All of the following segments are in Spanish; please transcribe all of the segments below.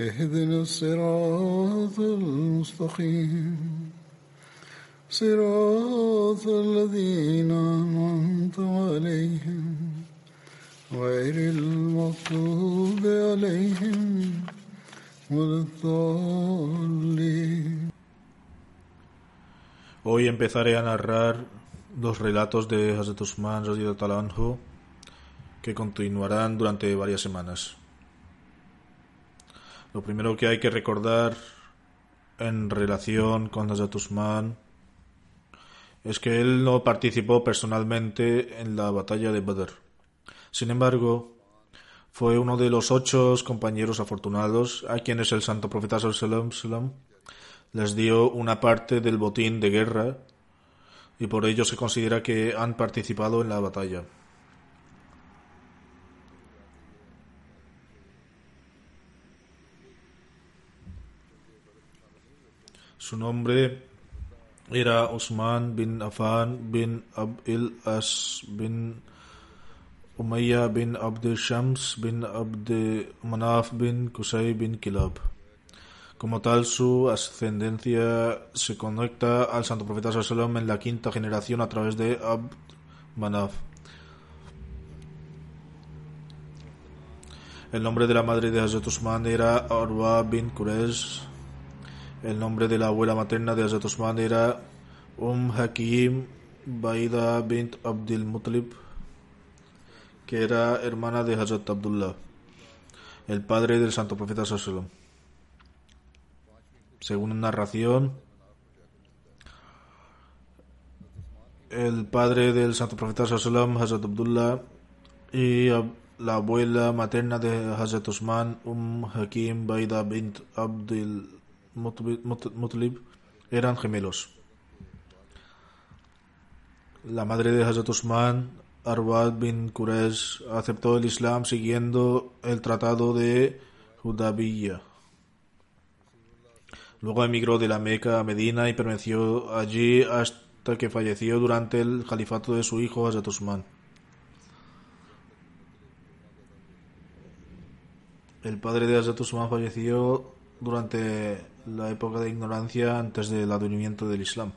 اهدنا الصراط المستقيم صراط الذين أنعمت عليهم غير المغضوب عليهم ولا الضالين Hoy empezaré a narrar los relatos de Hazrat Usman radiyallahu anhu que continuarán durante varias semanas. Lo primero que hay que recordar en relación con Hazrat Usman es que él no participó personalmente en la batalla de Badr. Sin embargo, fue uno de los ocho compañeros afortunados a quienes el santo profeta sallam les dio una parte del botín de guerra y por ello se considera que han participado en la batalla. Su nombre era Usman bin Affan bin Abdil As bin Umayya bin Abd Shams bin Abd Manaf bin Qusay bin Kilab. Como tal, su ascendencia se conecta al santo profeta Sallam en la quinta generación a través de Abd Manaf. El nombre de la madre de Hazrat Usman era Arwa bin Quraysh. El nombre de la abuela materna de Hazrat Usman era Um Hakim Baida bint Abdul Muttalib, que era hermana de Hazrat Abdullah, el padre del santo profeta Sallam. Según una narración, el padre del santo profeta Sallam, Hazrat Abdullah, y la abuela materna de Hazrat Usman, Um Hakim Baida bint Abdul Mutlib eran gemelos. La madre de Hazrat Usman, Arwad bin Quraysh, aceptó el Islam siguiendo el tratado de Hudabiya. Luego emigró de la Meca a Medina y permaneció allí hasta que falleció durante el califato de su hijo Hazrat Usman. El padre de Hazrat Usman falleció durante la época de ignorancia antes del advenimiento del Islam.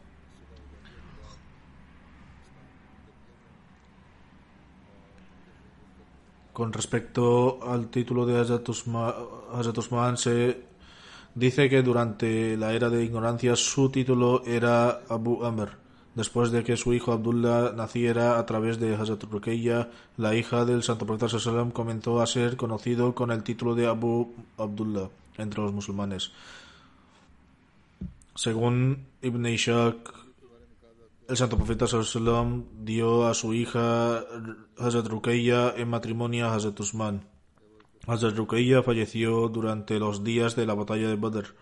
Con respecto al título de Hazrat Usman, se dice que durante la era de ignorancia su título era Abu Amr, después de que su hijo Abdullah naciera a través de Hazrat Ruqayya, la hija del santo profeta Sallam comenzó a ser conocido con el título de Abu Abdullah entre los musulmanes. Según Ibn Ishaq, el santo profeta sallam dio a su hija Hazrat Ruqayya en matrimonio a Hazrat Usman. Hazrat Ruqayya falleció durante los días de la batalla de Badr.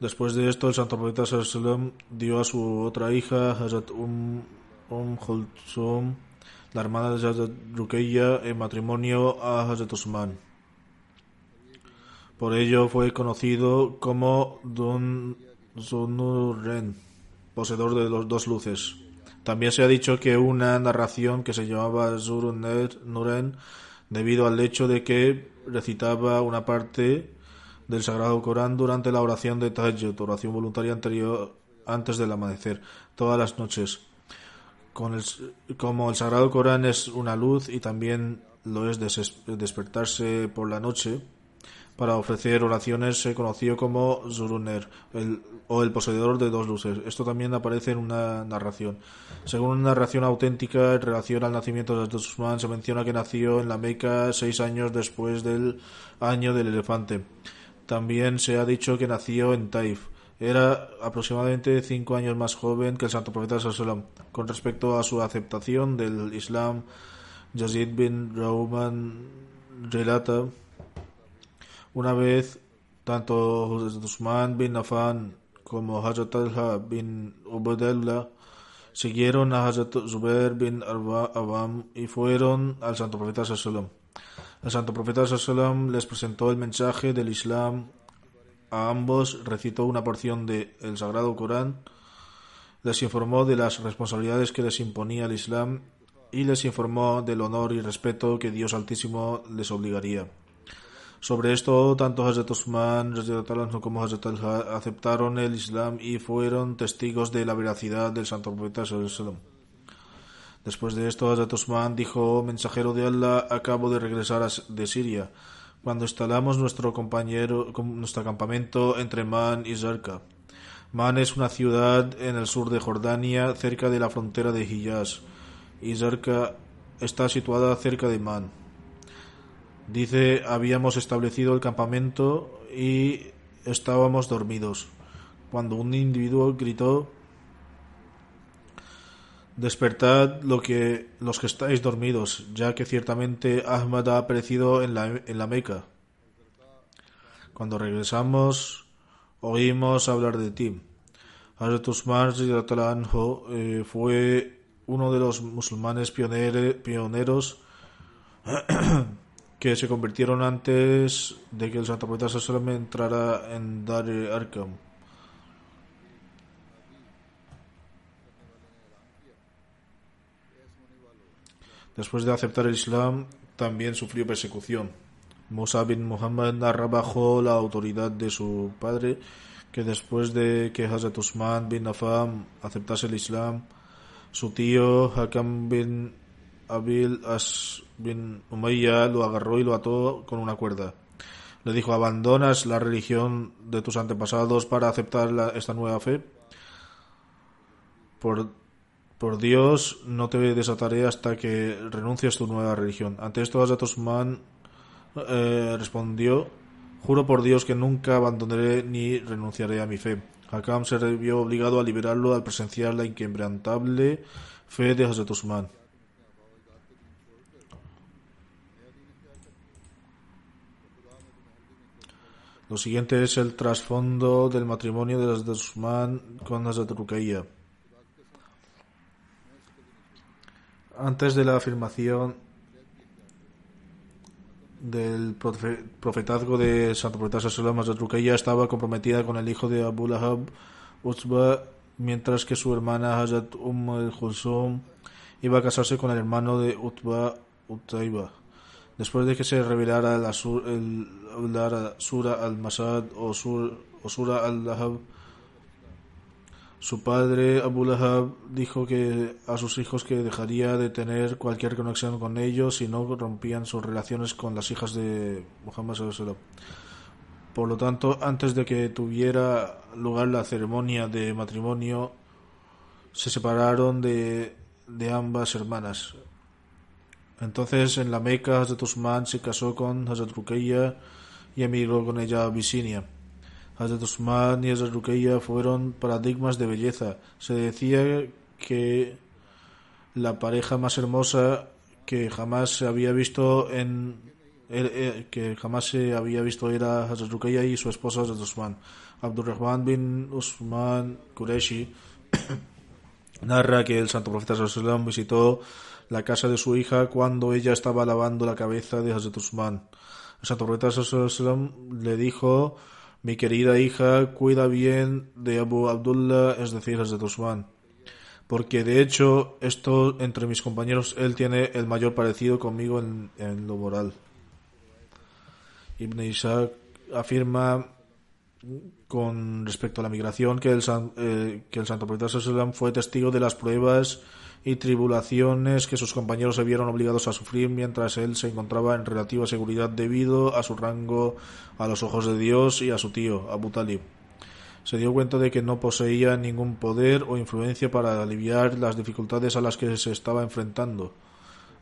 Después de esto, el santo profeta sallam dio a su otra hija Hazrat Um, um la hermana de Hazrat Ruqayya, en matrimonio a Hazrat Usman. Por ello fue conocido como Don Zunuren, poseedor de los dos luces. También se ha dicho que una narración que se llamaba Nuren, debido al hecho de que recitaba una parte del Sagrado Corán durante la oración de Tahajjud, oración voluntaria anterior antes del amanecer, todas las noches. Con el, como el Sagrado Corán es una luz y también lo es despertarse por la noche, para ofrecer oraciones se conoció como Zuruner, el, o el poseedor de dos luces. Esto también aparece en una narración. Según una narración auténtica en relación al nacimiento de Usman, se menciona que nació en la Meca seis años después del año del elefante. También se ha dicho que nació en Taif. Era aproximadamente cinco años más joven que el santo profeta Sallam. Con respecto a su aceptación del Islam, Yazid bin Rauman relata una vez tanto Usman bin Affan como Hazrat Talha bin Ubaidullah siguieron a Hazrat Zubair bin Awam y fueron al santo profeta Sallam. El santo profeta Sallam les presentó el mensaje del Islam a ambos, recitó una porción del Sagrado Corán, les informó de las responsabilidades que les imponía el Islam y les informó del honor y respeto que Dios Altísimo les obligaría. Sobre esto, tanto Hazrat Usman como Hazrat al aceptaron el Islam y fueron testigos de la veracidad del Santo Profeta. Después de esto, Hazrat Usman dijo, mensajero de Allah, acabo de regresar de Siria, cuando instalamos nuestro compañero, nuestro campamento entre Man y Zarqa. Man es una ciudad en el sur de Jordania, cerca de la frontera de Hijaz, y Zarqa está situada cerca de Man. Dice, habíamos establecido el campamento y estábamos dormidos. Cuando un individuo gritó, despertad lo que, los que estáis dormidos, ya que ciertamente Ahmad ha aparecido en la, en la Meca. Cuando regresamos, oímos hablar de ti. Hazrat Usman eh, fue uno de los musulmanes pioneros que se convirtieron antes de que el Santo Profeta Sallam entrara en Dar Arkham. Después de aceptar el Islam, también sufrió persecución. Musa bin Muhammad narra bajo la autoridad de su padre que después de que Hazrat Usman bin Affan aceptase el Islam, su tío Hakam bin Abil As bin Umayya lo agarró y lo ató con una cuerda. Le dijo, ¿abandonas la religión de tus antepasados para aceptar esta nueva fe? Por, por Dios, no te desataré hasta que renuncies tu nueva religión. Ante esto, Hazrat Usman eh, respondió, Juro por Dios que nunca abandonaré ni renunciaré a mi fe. Hakam se vio obligado a liberarlo al presenciar la inquebrantable fe de Hazrat Usman. Lo siguiente es el trasfondo del matrimonio de las de Usman con las de. Antes de la afirmación del profetazgo de Santo Profeta Sallam, de estaba comprometida con el hijo de Abu Lahab, Utba, mientras que su hermana Hazrat Umm al-Khulsum iba a casarse con el hermano de Utba, Utaiba. Después de que se revelara la, el, Sura al-Masad o, Sura al-Lahab, su padre Abu Lahab dijo que a sus hijos que dejaría de tener cualquier conexión con ellos si no rompían sus relaciones con las hijas de Muhammad Por lo tanto, antes de que tuviera lugar la ceremonia de matrimonio, se separaron de, de ambas hermanas. Entonces en la Meca Hazrat Usman se casó con Hazrat Ruqayya y emigró con ella a Abisinia. Hazrat Usman y Hazrat Ruqayya fueron paradigmas de belleza. Se decía que la pareja más hermosa que jamás se había visto en er, er, que jamás se había visto era Hazrat Ruqayya y su esposa Hazrat Usman. Abdurrahman bin Usman Qureshi narra que el santo profeta Sallallahu visitó la casa de su hija cuando ella estaba lavando la cabeza de Hazrat Usman. Profeta le dijo, mi querida hija, cuida bien de Abu Abdullah, es decir, Hazrat Usman. Porque de hecho, esto entre mis compañeros, él tiene el mayor parecido conmigo en, lo moral. Ibn Ishaq afirma con respecto a la migración que el, eh, que el santo profeta fue testigo de las pruebas y tribulaciones que sus compañeros se vieron obligados a sufrir mientras él se encontraba en relativa seguridad debido a su rango a los ojos de Dios y a su tío, Abu Talib. Se dio cuenta de que no poseía ningún poder o influencia para aliviar las dificultades a las que se estaba enfrentando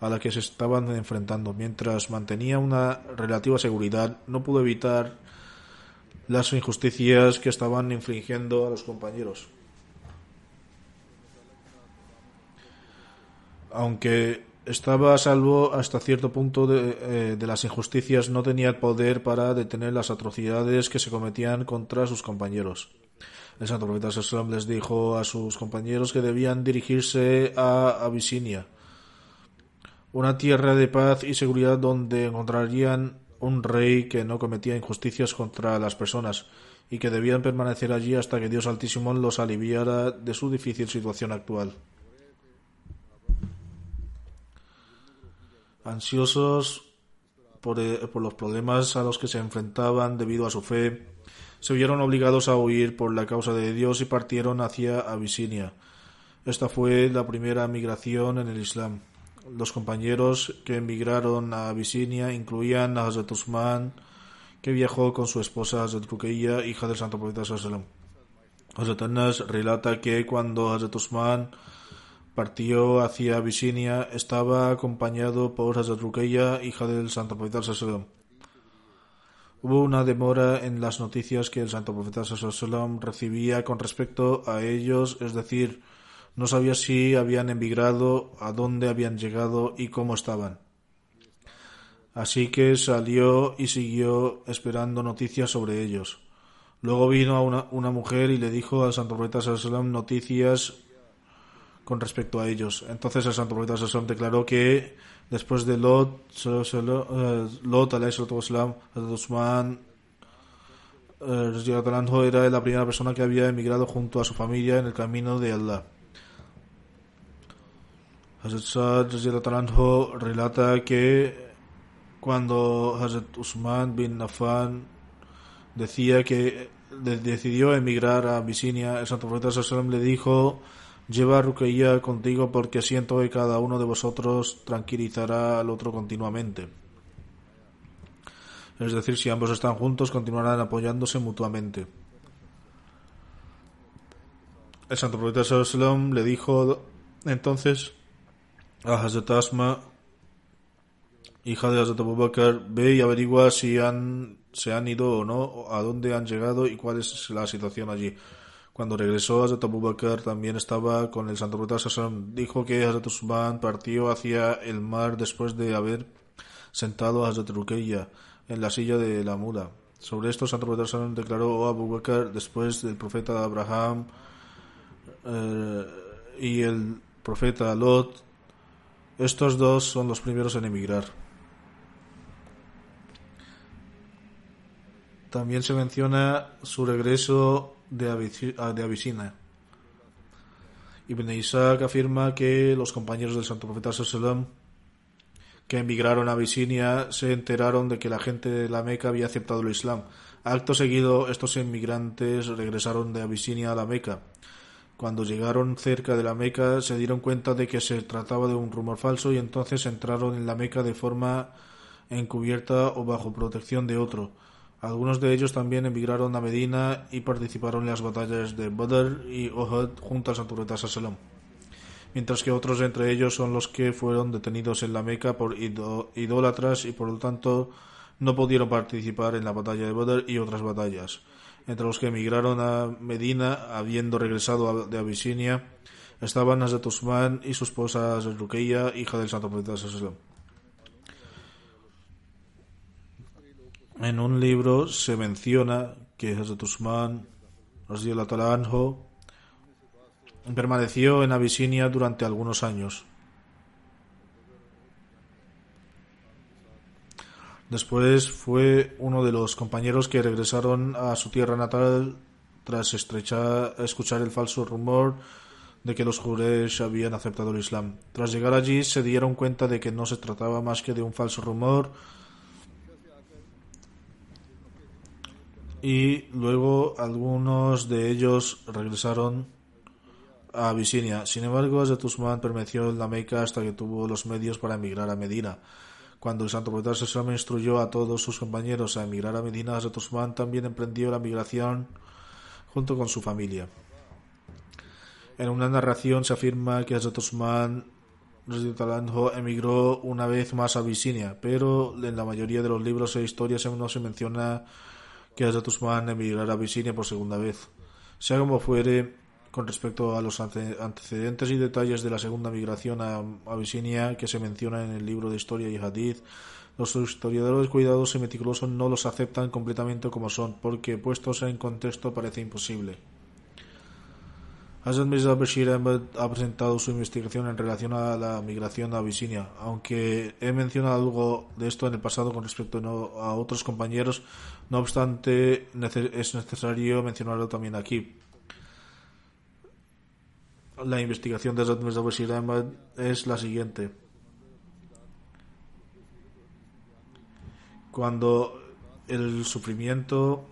a la que se estaban enfrentando. Mientras mantenía una relativa seguridad, no pudo evitar las injusticias que estaban infligiendo a los compañeros. Aunque estaba a salvo hasta cierto punto de, eh, de las injusticias, no tenía el poder para detener las atrocidades que se cometían contra sus compañeros. El santo profeta Sallam les dijo a sus compañeros que debían dirigirse a Abisinia, una tierra de paz y seguridad donde encontrarían un rey que no cometía injusticias contra las personas y que debían permanecer allí hasta que Dios Altísimo los aliviara de su difícil situación actual. Ansiosos por, eh, por los problemas a los que se enfrentaban debido a su fe, se vieron obligados a huir por la causa de Dios y partieron hacia Abisinia. Esta fue la primera migración en el Islam. Los compañeros que emigraron a Abisinia incluían a Hazrat Usman, que viajó con su esposa Hazrat Ruqayya, hija del santo profeta Sallam. Hazrat Anas relata que cuando Hazrat Usman partió hacia Abisinia estaba acompañado por Hazrat Ruqayya, hija del santo profeta Sallam. Hubo una demora en las noticias que el santo profeta Sallam recibía con respecto a ellos, es decir, no sabía si habían emigrado, a dónde habían llegado y cómo estaban. Así que salió y siguió esperando noticias sobre ellos. Luego vino a una, una mujer y le dijo al santo profeta Sallam noticias con respecto a ellos. Entonces el santo profeta Sallam declaró que después de Lot, eh, Lot Usman, eh, era la primera persona que había emigrado junto a su familia en el camino de Allah. Hazrat Sa'd relata que cuando Hazrat Usman bin Affan decía que de- decidió emigrar a Abisinia, el santo profeta Sallam le dijo Lleva a contigo porque siento que cada uno de vosotros tranquilizará al otro continuamente. Es decir, si ambos están juntos, continuarán apoyándose mutuamente. El santo profeta Sallam le dijo entonces a Hazrat Asma, hija de Hazrat Abu Bakr, ve y averigua si han, se han ido o no, a dónde han llegado y cuál es la situación allí. Cuando regresó Hazrat Abu Bakr también estaba con el santo profeta. Dijo que Hazrat Usman partió hacia el mar después de haber sentado a Hazrat Ruqayya en la silla de la mula. Sobre esto, santo profeta declaró, oh Abu Bakr, después del profeta Abraham eh, y el profeta Lot, estos dos son los primeros en emigrar. También se menciona su regreso de, Abisi- ah. Ibn Isaac afirma que los compañeros del santo profeta Sallam que emigraron a Abisinia se enteraron de que la gente de la Meca había aceptado el Islam. Acto seguido, estos inmigrantes regresaron de Abisinia a la Meca. Cuando llegaron cerca de la Meca se dieron cuenta de que se trataba de un rumor falso y entonces entraron en la Meca de forma encubierta o bajo protección de otro. Algunos de ellos también emigraron a Medina y participaron en las batallas de Badr y Uhud junto al santo profeta Sallam. Mientras que otros entre ellos son los que fueron detenidos en la Meca por idó- idólatras y por lo tanto no pudieron participar en la batalla de Badr y otras batallas. Entre los que emigraron a Medina, habiendo regresado a- de Abisinia, estaban Hazrat Usman y su esposa Ruqayya, hija del santo profeta Sallam. En un libro se menciona que Hazrat Usman anhu, permaneció en Abisinia durante algunos años. Después fue uno de los compañeros que regresaron a su tierra natal tras estrechar- escuchar el falso rumor de que los Juresh habían aceptado el Islam. Tras llegar allí se dieron cuenta de que no se trataba más que de un falso rumor y luego algunos de ellos regresaron a Abisinia. Sin embargo, Hazrat Usman permaneció en la Meca hasta que tuvo los medios para emigrar a Medina. Cuando el santo profeta Sallallahu instruyó a todos sus compañeros a emigrar a Medina, Hazrat Usman también emprendió la migración junto con su familia. En una narración se afirma que Hazrat Usman emigró una vez más a Abisinia, pero en la mayoría de los libros e historias no se menciona que Hazrat Usman emigrara a Abisinia por segunda vez. Sea como fuere, con respecto a los antecedentes y detalles de la segunda migración a Abisinia que se menciona en el libro de historia y hadith, los historiadores cuidadosos y meticulosos no los aceptan completamente como son, porque puestos en contexto parece imposible. Hazrat Mirza Bashir ha presentado su investigación en relación a la migración a Abisinia. Aunque he mencionado algo de esto en el pasado con respecto a otros compañeros, no obstante es necesario mencionarlo también aquí. La investigación de Mirza Bashir Ahmed es la siguiente. Cuando el sufrimiento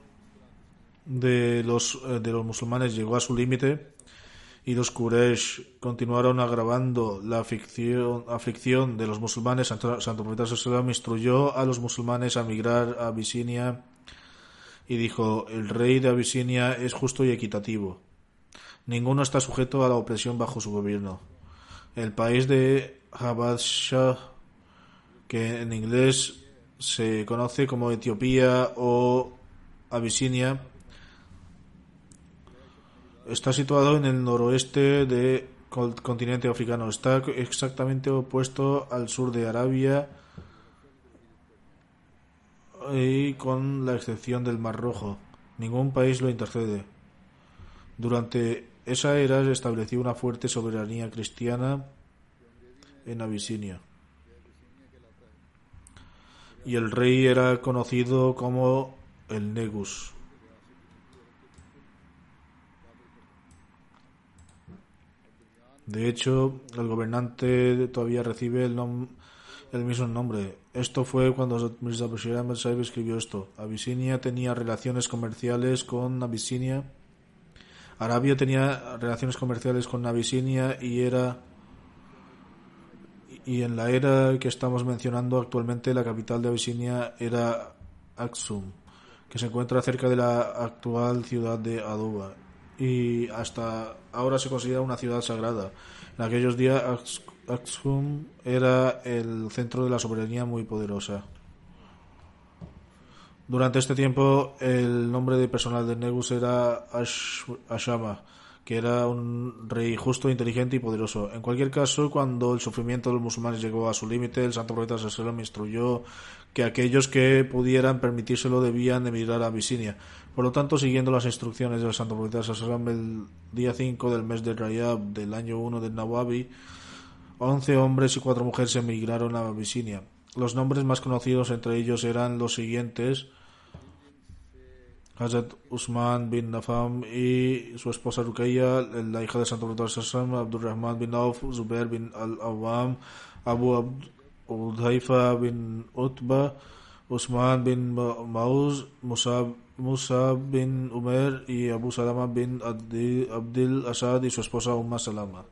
de los, eh, de los musulmanes llegó a su límite, y los Quraysh continuaron agravando la aflicción, de los musulmanes, Santo, Santo Profeta Sallam instruyó a los musulmanes a migrar a Abisinia y dijo, el rey de Abisinia es justo y equitativo. Ninguno está sujeto a la opresión bajo su gobierno. El país de Shah, que en inglés se conoce como Etiopía o Abisinia, Está situado en el noroeste del continente africano. Está exactamente opuesto al sur de Arabia y con la excepción del Mar Rojo. Ningún país lo intercede. Durante esa era se estableció una fuerte soberanía cristiana en Abisinia. Y el rey era conocido como el Negus. De hecho, el gobernante todavía recibe el, el mismo nombre. Esto fue cuando Mirza Saib escribió esto. Abisinia tenía relaciones comerciales con Abisinia. Arabia tenía relaciones comerciales con Abisinia y era y en la era que estamos mencionando actualmente la capital de Abisinia era Aksum, que se encuentra cerca de la actual ciudad de Aduba y hasta ahora se considera una ciudad sagrada. En aquellos días Aksum era el centro de la soberanía muy poderosa. Durante este tiempo el nombre de personal de Negus era Ashama, que era un rey justo, inteligente y poderoso. En cualquier caso, cuando el sufrimiento de los musulmanes llegó a su límite, el santo profeta Sallallahu instruyó que aquellos que pudieran permitírselo debían emigrar a Abisinia. Por lo tanto, siguiendo las instrucciones del santo profeta Sallallahu el día 5 del mes de Rayab del año 1 del Nawabi, 11 hombres y 4 mujeres emigraron a Abisinia. Los nombres más conocidos entre ellos eran los siguientes: Hazrat Usman bin Nafam y su esposa Ruqayya, la hija del Santo Profeta Sassam, Abdurrahman bin Auf, Zubair bin Al-Awam, Abu Udhaifa bin Utba, Usman bin Mauz, Musa, bin Umer y Abu Salama bin Abdil Asad y su esposa Umma Salama.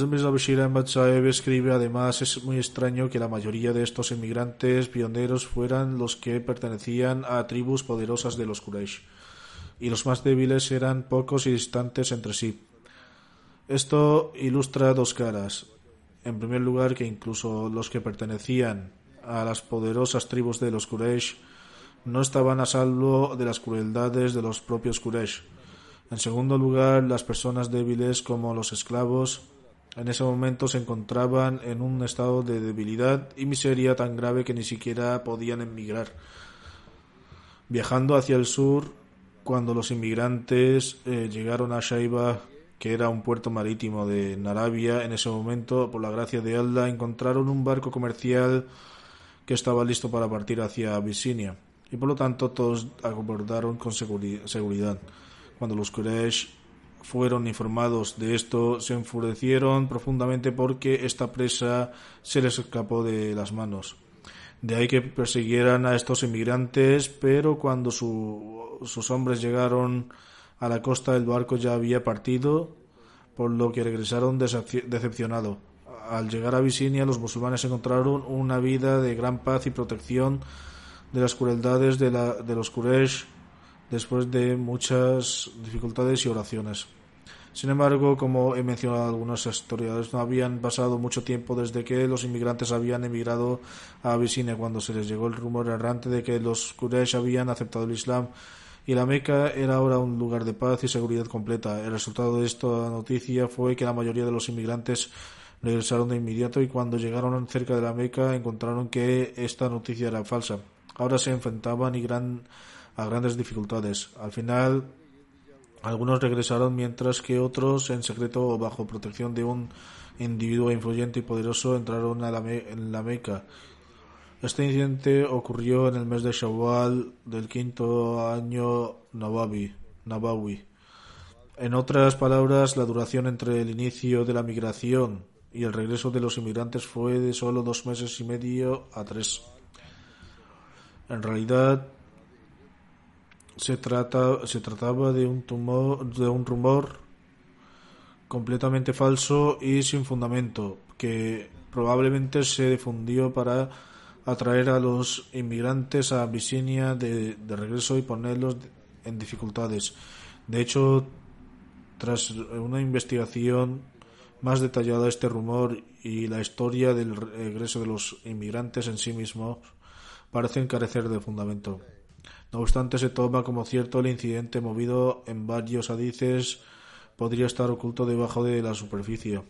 Mirza Bashir Ahmad escribe además es muy extraño que la mayoría de estos inmigrantes pioneros fueran los que pertenecían a tribus poderosas de los Quraysh y los más débiles eran pocos y distantes entre sí. Esto ilustra dos caras. En primer lugar, que incluso los que pertenecían a las poderosas tribus de los Quraysh no estaban a salvo de las crueldades de los propios Quraysh. En segundo lugar, las personas débiles como los esclavos en ese momento se encontraban en un estado de debilidad y miseria tan grave que ni siquiera podían emigrar. Viajando hacia el sur, cuando los inmigrantes eh, llegaron a Shaiba, que era un puerto marítimo de Arabia, en ese momento, por la gracia de Allah, encontraron un barco comercial que estaba listo para partir hacia Abisinia, y por lo tanto todos abordaron con seguridad. Cuando los Quraysh fueron informados de esto, se enfurecieron profundamente porque esta presa se les escapó de las manos. De ahí que persiguieran a estos inmigrantes, pero cuando sus hombres llegaron a la costa el barco ya había partido, por lo que regresaron decepcionados. Al llegar a Abisinia los musulmanes encontraron una vida de gran paz y protección de las crueldades de, la, de los Quraysh después de muchas dificultades y oraciones. Sin embargo, como he mencionado algunos historiadores, no habían pasado mucho tiempo desde que los inmigrantes habían emigrado a Abisinia cuando se les llegó el rumor errante de que los Quraysh habían aceptado el Islam y la Meca era ahora un lugar de paz y seguridad completa. El resultado de esta noticia fue que la mayoría de los inmigrantes regresaron de inmediato y cuando llegaron cerca de la Meca encontraron que esta noticia era falsa. Ahora se enfrentaban y gran, a grandes dificultades. Al final algunos regresaron mientras que otros, en secreto o bajo protección de un individuo influyente y poderoso, entraron a la en la Meca. Este incidente ocurrió en el mes de Shawwal del quinto año Nabawi. Nabawi. En otras palabras, la duración entre el inicio de la migración y el regreso de los inmigrantes fue de solo dos meses y medio a tres. En realidad, se, trata, se trataba de un, tumor, de un rumor completamente falso y sin fundamento, que probablemente se difundió para atraer a los inmigrantes a Abisinia de, de regreso y ponerlos en dificultades. De hecho, tras una investigación más detallada, este rumor y la historia del regreso de los inmigrantes en sí mismos parecen carecer de fundamento. No obstante, se toma como cierto el incidente movido en varios hadices podría estar oculto debajo de la superficie.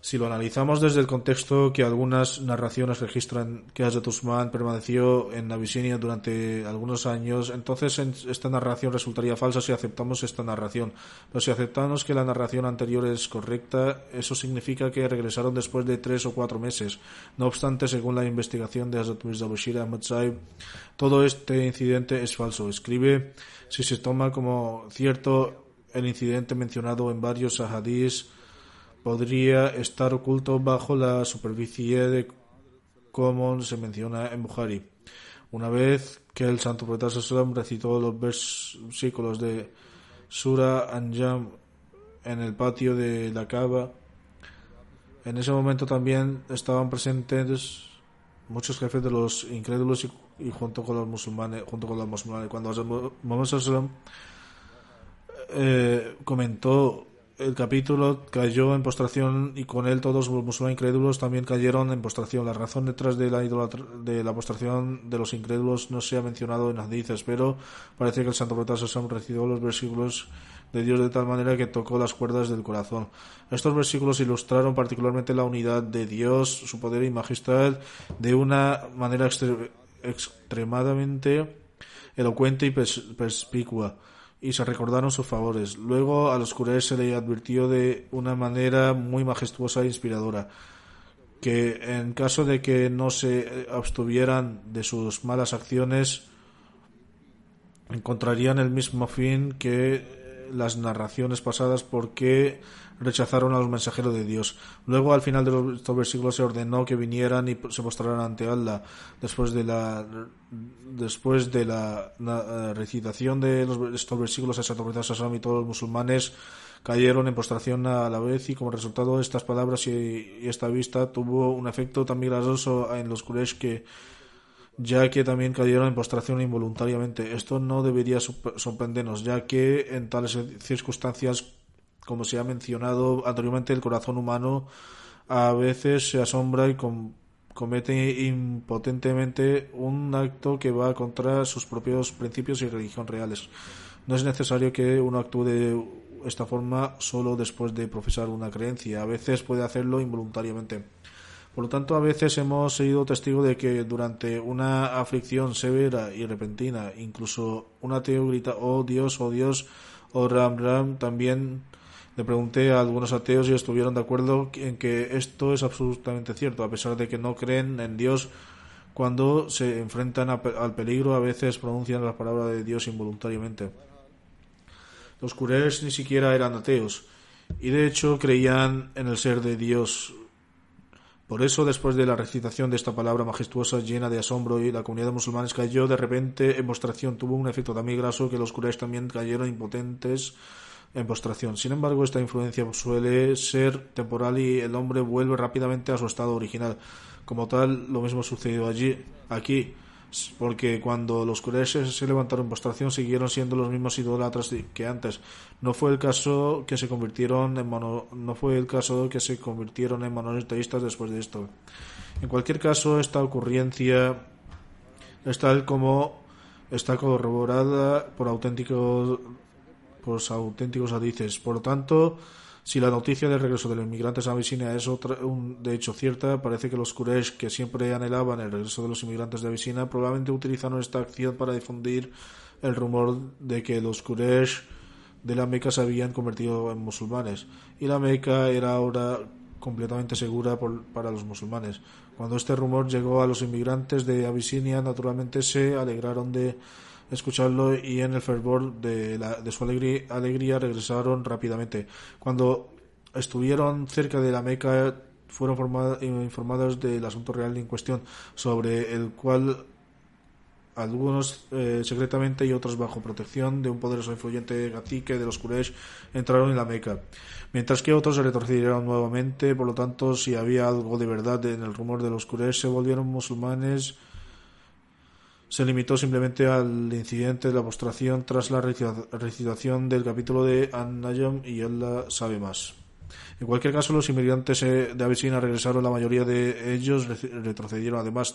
Si lo analizamos desde el contexto que algunas narraciones registran que Hazrat Usman permaneció en Abisinia durante algunos años, entonces esta narración resultaría falsa si aceptamos esta narración. Pero si aceptamos que la narración anterior es correcta, eso significa que regresaron después de tres o cuatro meses. No obstante, según la investigación de Hazrat Mirza Bashir todo este incidente es falso. Escribe si se toma como cierto el incidente mencionado en varios ahadís podría estar oculto bajo la superficie de como se menciona en Bukhari. Una vez que el santo profeta Sallam recitó los versículos de Sura Anjam en el patio de la Kaaba, en ese momento también estaban presentes muchos jefes de los incrédulos y, junto con los musulmanes, junto con los musulmanes, cuando Muhammad Sallam eh, comentó el capítulo cayó en postración y con él todos los musulmanes incrédulos también cayeron en postración. La razón detrás de la, de la postración de los incrédulos no se ha mencionado en hadices, pero parece que el santo profeta Sassam recibió los versículos de Dios de tal manera que tocó las cuerdas del corazón. Estos versículos ilustraron particularmente la unidad de Dios, su poder y majestad de una manera extremadamente elocuente y perspicua y se recordaron sus favores. Luego a los Quraysh se le advirtió de una manera muy majestuosa e inspiradora que en caso de que no se abstuvieran de sus malas acciones encontrarían el mismo fin que las narraciones pasadas porque rechazaron a los mensajeros de Dios. Luego, al final de estos versículos, se ordenó que vinieran y se mostraran ante Allah. Después de la, después de la, eh, recitación de los, estos versículos, a y todos los musulmanes cayeron en postración a la vez y como resultado estas palabras y, esta vista tuvo un efecto tan milagroso en los Quraysh que ya que también cayeron en postración involuntariamente. Esto no debería sorprendernos, ya que en tales circunstancias como se ha mencionado anteriormente, el corazón humano a veces se asombra y comete impotentemente un acto que va contra sus propios principios y religión reales. No es necesario que uno actúe de esta forma solo después de profesar una creencia. A veces puede hacerlo involuntariamente. Por lo tanto, a veces hemos sido testigo de que durante una aflicción severa y repentina, incluso un ateo grita, oh Dios, oh Dios, oh Ram Ram, también le pregunté a algunos ateos y estuvieron de acuerdo en que esto es absolutamente cierto, a pesar de que no creen en Dios cuando se enfrentan al peligro, a veces pronuncian la palabra de Dios involuntariamente. Los Quraysh ni siquiera eran ateos y de hecho creían en el ser de Dios. Por eso, después de la recitación de esta palabra majestuosa llena de asombro y la comunidad de musulmanes cayó de repente en postración, tuvo un efecto tan milagroso que los Quraysh también cayeron impotentes en postración. Sin embargo, esta influencia suele ser temporal y el hombre vuelve rápidamente a su estado original. Como tal, lo mismo sucedió allí, aquí porque cuando los Quraysh se levantaron en postración siguieron siendo los mismos idólatras que antes. No fue el caso que se convirtieron en no fue el caso que se convirtieron en monoteístas después de esto. En cualquier caso, esta ocurrencia es tal como está corroborada por auténticos por auténticos hadices. Por lo tanto, si la noticia del regreso de los inmigrantes a Abisinia es otra, un, de hecho cierta, parece que los Quraysh, que siempre anhelaban el regreso de los inmigrantes de Abisinia, probablemente utilizaron esta acción para difundir el rumor de que los Quraysh de la Meca se habían convertido en musulmanes y la Meca era ahora completamente segura para los musulmanes. Cuando este rumor llegó a los inmigrantes de Abisinia, naturalmente se alegraron de escucharlo y en el fervor de, la, de su alegría, alegría regresaron rápidamente. Cuando estuvieron cerca de la Meca fueron informados del asunto real en cuestión, sobre el cual algunos eh, secretamente y otros bajo protección de un poderoso influyente cacique de los Quraysh entraron en la Meca, mientras que otros se retrocedieron nuevamente, por lo tanto, si había algo de verdad en el rumor de los Quraysh, se volvieron musulmanes se limitó simplemente al incidente de la postración tras la recitación del capítulo de An-Najm y él sabe más. En cualquier caso, los inmigrantes eh, de Abisinia regresaron, la mayoría de ellos retrocedieron. Además,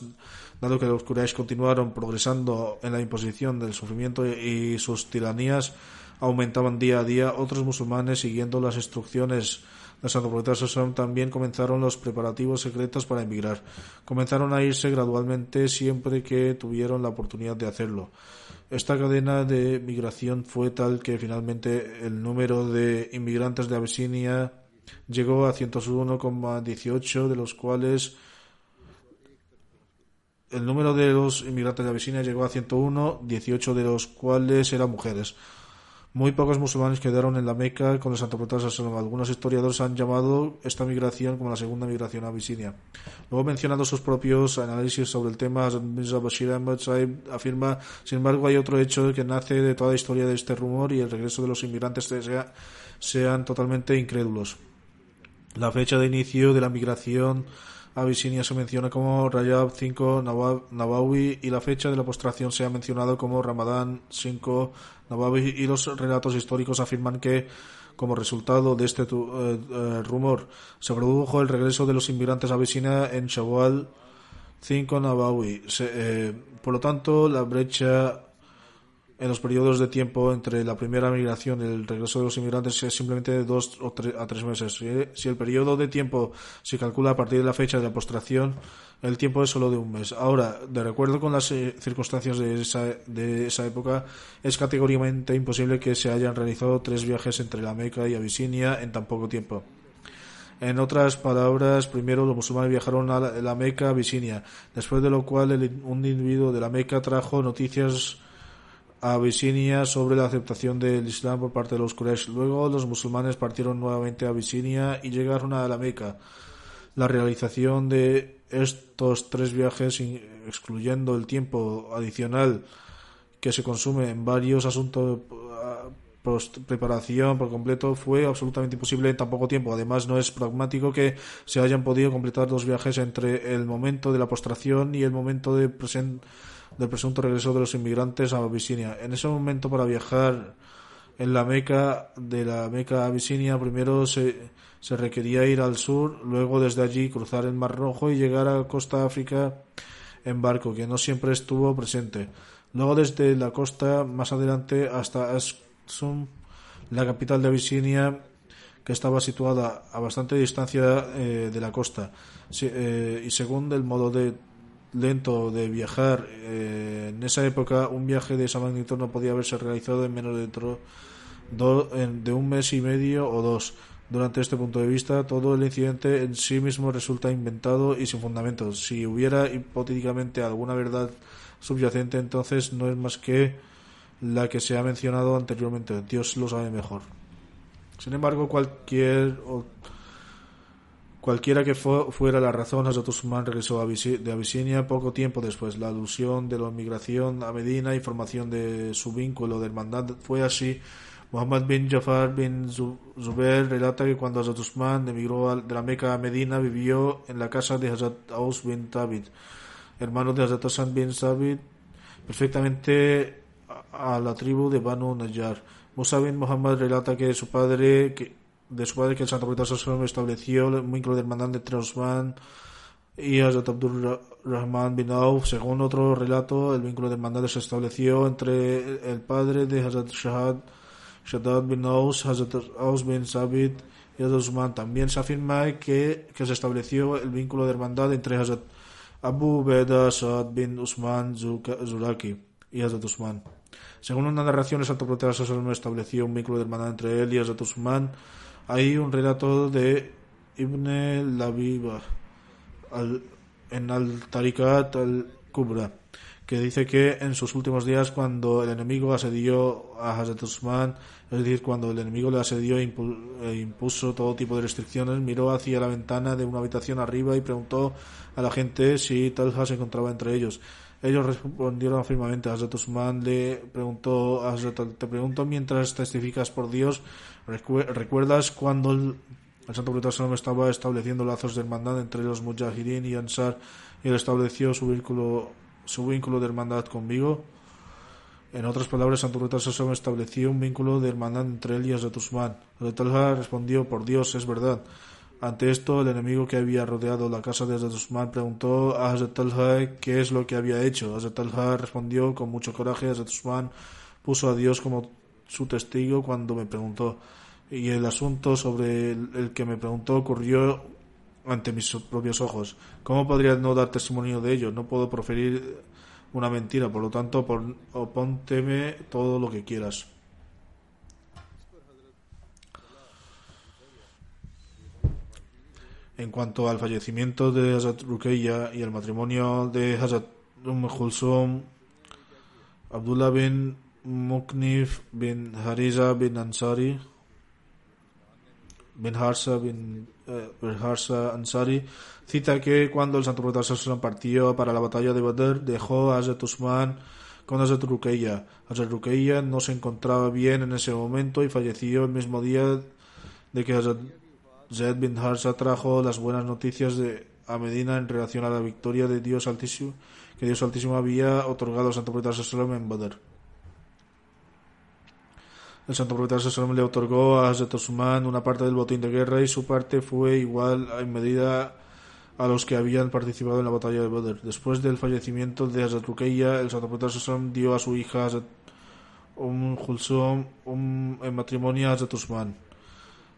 dado que los Quraysh continuaron progresando en la imposición del sufrimiento y sus tiranías aumentaban día a día, otros musulmanes, siguiendo las instrucciones los antropoletas también comenzaron los preparativos secretos para emigrar. Comenzaron a irse gradualmente siempre que tuvieron la oportunidad de hacerlo. Esta cadena de migración fue tal que finalmente el número de inmigrantes de Abisinia llegó a 101,18, de los cuales el número de los inmigrantes de Abisinia llegó a 101, 18 de los cuales eran mujeres. Muy pocos musulmanes quedaron en la Meca con los antepasados Algunos historiadores han llamado esta migración como la segunda migración a Abisinia. Luego, mencionando sus propios análisis sobre el tema, Bashir Ahmad afirma, sin embargo, hay otro hecho que nace de toda la historia de este rumor y el regreso de los inmigrantes sean totalmente incrédulos. La fecha de inicio de la migración Abisinia se menciona como Rayab 5 Nawawi y la fecha de la postración se ha mencionado como Ramadán 5 Nawawi y los relatos históricos afirman que como resultado de este eh, eh, rumor se produjo el regreso de los inmigrantes a Abisinia en Shawwal 5 Nawawi. Eh, por lo tanto, la brecha en los periodos de tiempo entre la primera migración y el regreso de los inmigrantes es simplemente de dos o tres, a tres meses. Si, el periodo de tiempo se calcula a partir de la fecha de la postración, el tiempo es solo de un mes. Ahora, de recuerdo con las eh, circunstancias de esa, de esa época, es categóricamente imposible que se hayan realizado tres viajes entre la Meca y Abisinia en tan poco tiempo. En otras palabras, primero los musulmanes viajaron a la, Meca, Abisinia, después de lo cual un individuo de la Meca trajo noticias Abisinia sobre la aceptación del Islam por parte de los Quraysh. Luego los musulmanes partieron nuevamente a Abisinia y llegaron a la Meca. La realización de estos tres viajes, excluyendo el tiempo adicional que se consume en varios asuntos post preparación por completo fue absolutamente imposible en tan poco tiempo. Además, no es pragmático que se hayan podido completar dos viajes entre el momento de la postración y el momento de del presunto regreso de los inmigrantes a Abisinia. En ese momento, para viajar en la Meca, de la Meca a Abisinia, primero se, se requería ir al sur, luego desde allí cruzar el Mar Rojo y llegar a Costa África en barco, que no siempre estuvo presente. Luego desde la costa más adelante hasta Asum, la capital de Abisinia, que estaba situada a bastante distancia eh, de la costa. Eh, y según el modo de lento de viajar. Eh, en esa época un viaje de esa magnitud no podía haberse realizado en menos de, de un mes y medio o dos. Durante este punto de vista, todo el incidente en sí mismo resulta inventado y sin fundamento. Si hubiera hipotéticamente alguna verdad subyacente, entonces no es más que la que se ha mencionado anteriormente. Dios lo sabe mejor. Sin embargo, cualquier Cualquiera que fuera la razón, Hazrat regresó de Abisinia poco tiempo después. La alusión de la inmigración a Medina y formación de su vínculo de hermandad fue así. Muhammad bin Jafar bin Zubair relata que cuando Hazrat Usman emigró de la Meca a Medina vivió en la casa de Hazrat Aus bin Tabit, hermano de Hazrat Hassan bin Sabit, perfectamente a la tribu de Banu Najjar. Musa bin Muhammad relata que su padre, que, de su padre que el Santo Profeta estableció un vínculo de hermandad entre Osman y Hazrat Abdul Rahman bin Auf. Según otro relato, el vínculo de hermandad se estableció entre el padre de Hazrat Shahad, bin Aus, Hazrat Aus bin Sabit y Hazrat Usman. También se afirma que, que se estableció el vínculo de hermandad entre Hazrat Abu Beda Saad bin Usman Zuraki y Hazrat Usman. Según una narración, el Santo Profeta estableció un vínculo de hermandad entre él y Usman hay un relato de Ibn Labiba en Al-Tariqat al-Kubra que dice que en sus últimos días cuando el enemigo asedió a Hazrat Usman, es decir, cuando el enemigo le asedió e, e impuso todo tipo de restricciones, miró hacia la ventana de una habitación arriba y preguntó a la gente si Talha se encontraba entre ellos. Ellos respondieron firmemente. Hazrat Usman le preguntó, te pregunto mientras testificas por Dios, ¿recuerdas cuando el, Santo Profeta estaba estableciendo lazos de hermandad entre los Mujahirin y Ansar y él estableció su vínculo, su vínculo de hermandad conmigo? En otras palabras, Santo Profeta estableció un vínculo de hermandad entre él y Hazrat Usman. Hazrat respondió, por Dios, es verdad. Ante esto, el enemigo que había rodeado la casa de Usman preguntó a Hazrat Talha qué es lo que había hecho. Hazrat respondió con mucho coraje. Hazrat puso a Dios como su testigo cuando me preguntó. Y el asunto sobre el, que me preguntó ocurrió ante mis propios ojos. ¿Cómo podría no dar testimonio de ello? No puedo proferir una mentira, por lo tanto, opónteme todo lo que quieras. En cuanto al fallecimiento de Hazrat Rukeya y el matrimonio de Hazrat Umm Kulsum, Abdullah bin Muknif bin Hariza bin Ansari, bin Harsa bin uh, Harsa Ansari, cita que cuando el Santo Profeta partió para la batalla de Badr, dejó a Hazrat Usman con Hazrat Rukeya. Hazrat Rukeya no se encontraba bien en ese momento y falleció el mismo día de que Hazrat Zaid bin Harsa trajo las buenas noticias de, a Medina en relación a la victoria de Dios Altísimo que Dios Altísimo había otorgado al Santo Profeta Sallam en Badr. El Santo Profeta Sallam le otorgó a Hazrat Osman una parte del botín de guerra y su parte fue igual en medida a los que habían participado en la batalla de Badr. Después del fallecimiento de Hazrat Ruqayya, el Santo Profeta Sallam dio a su hija Hazrat Um en matrimonio a Hazrat Usman.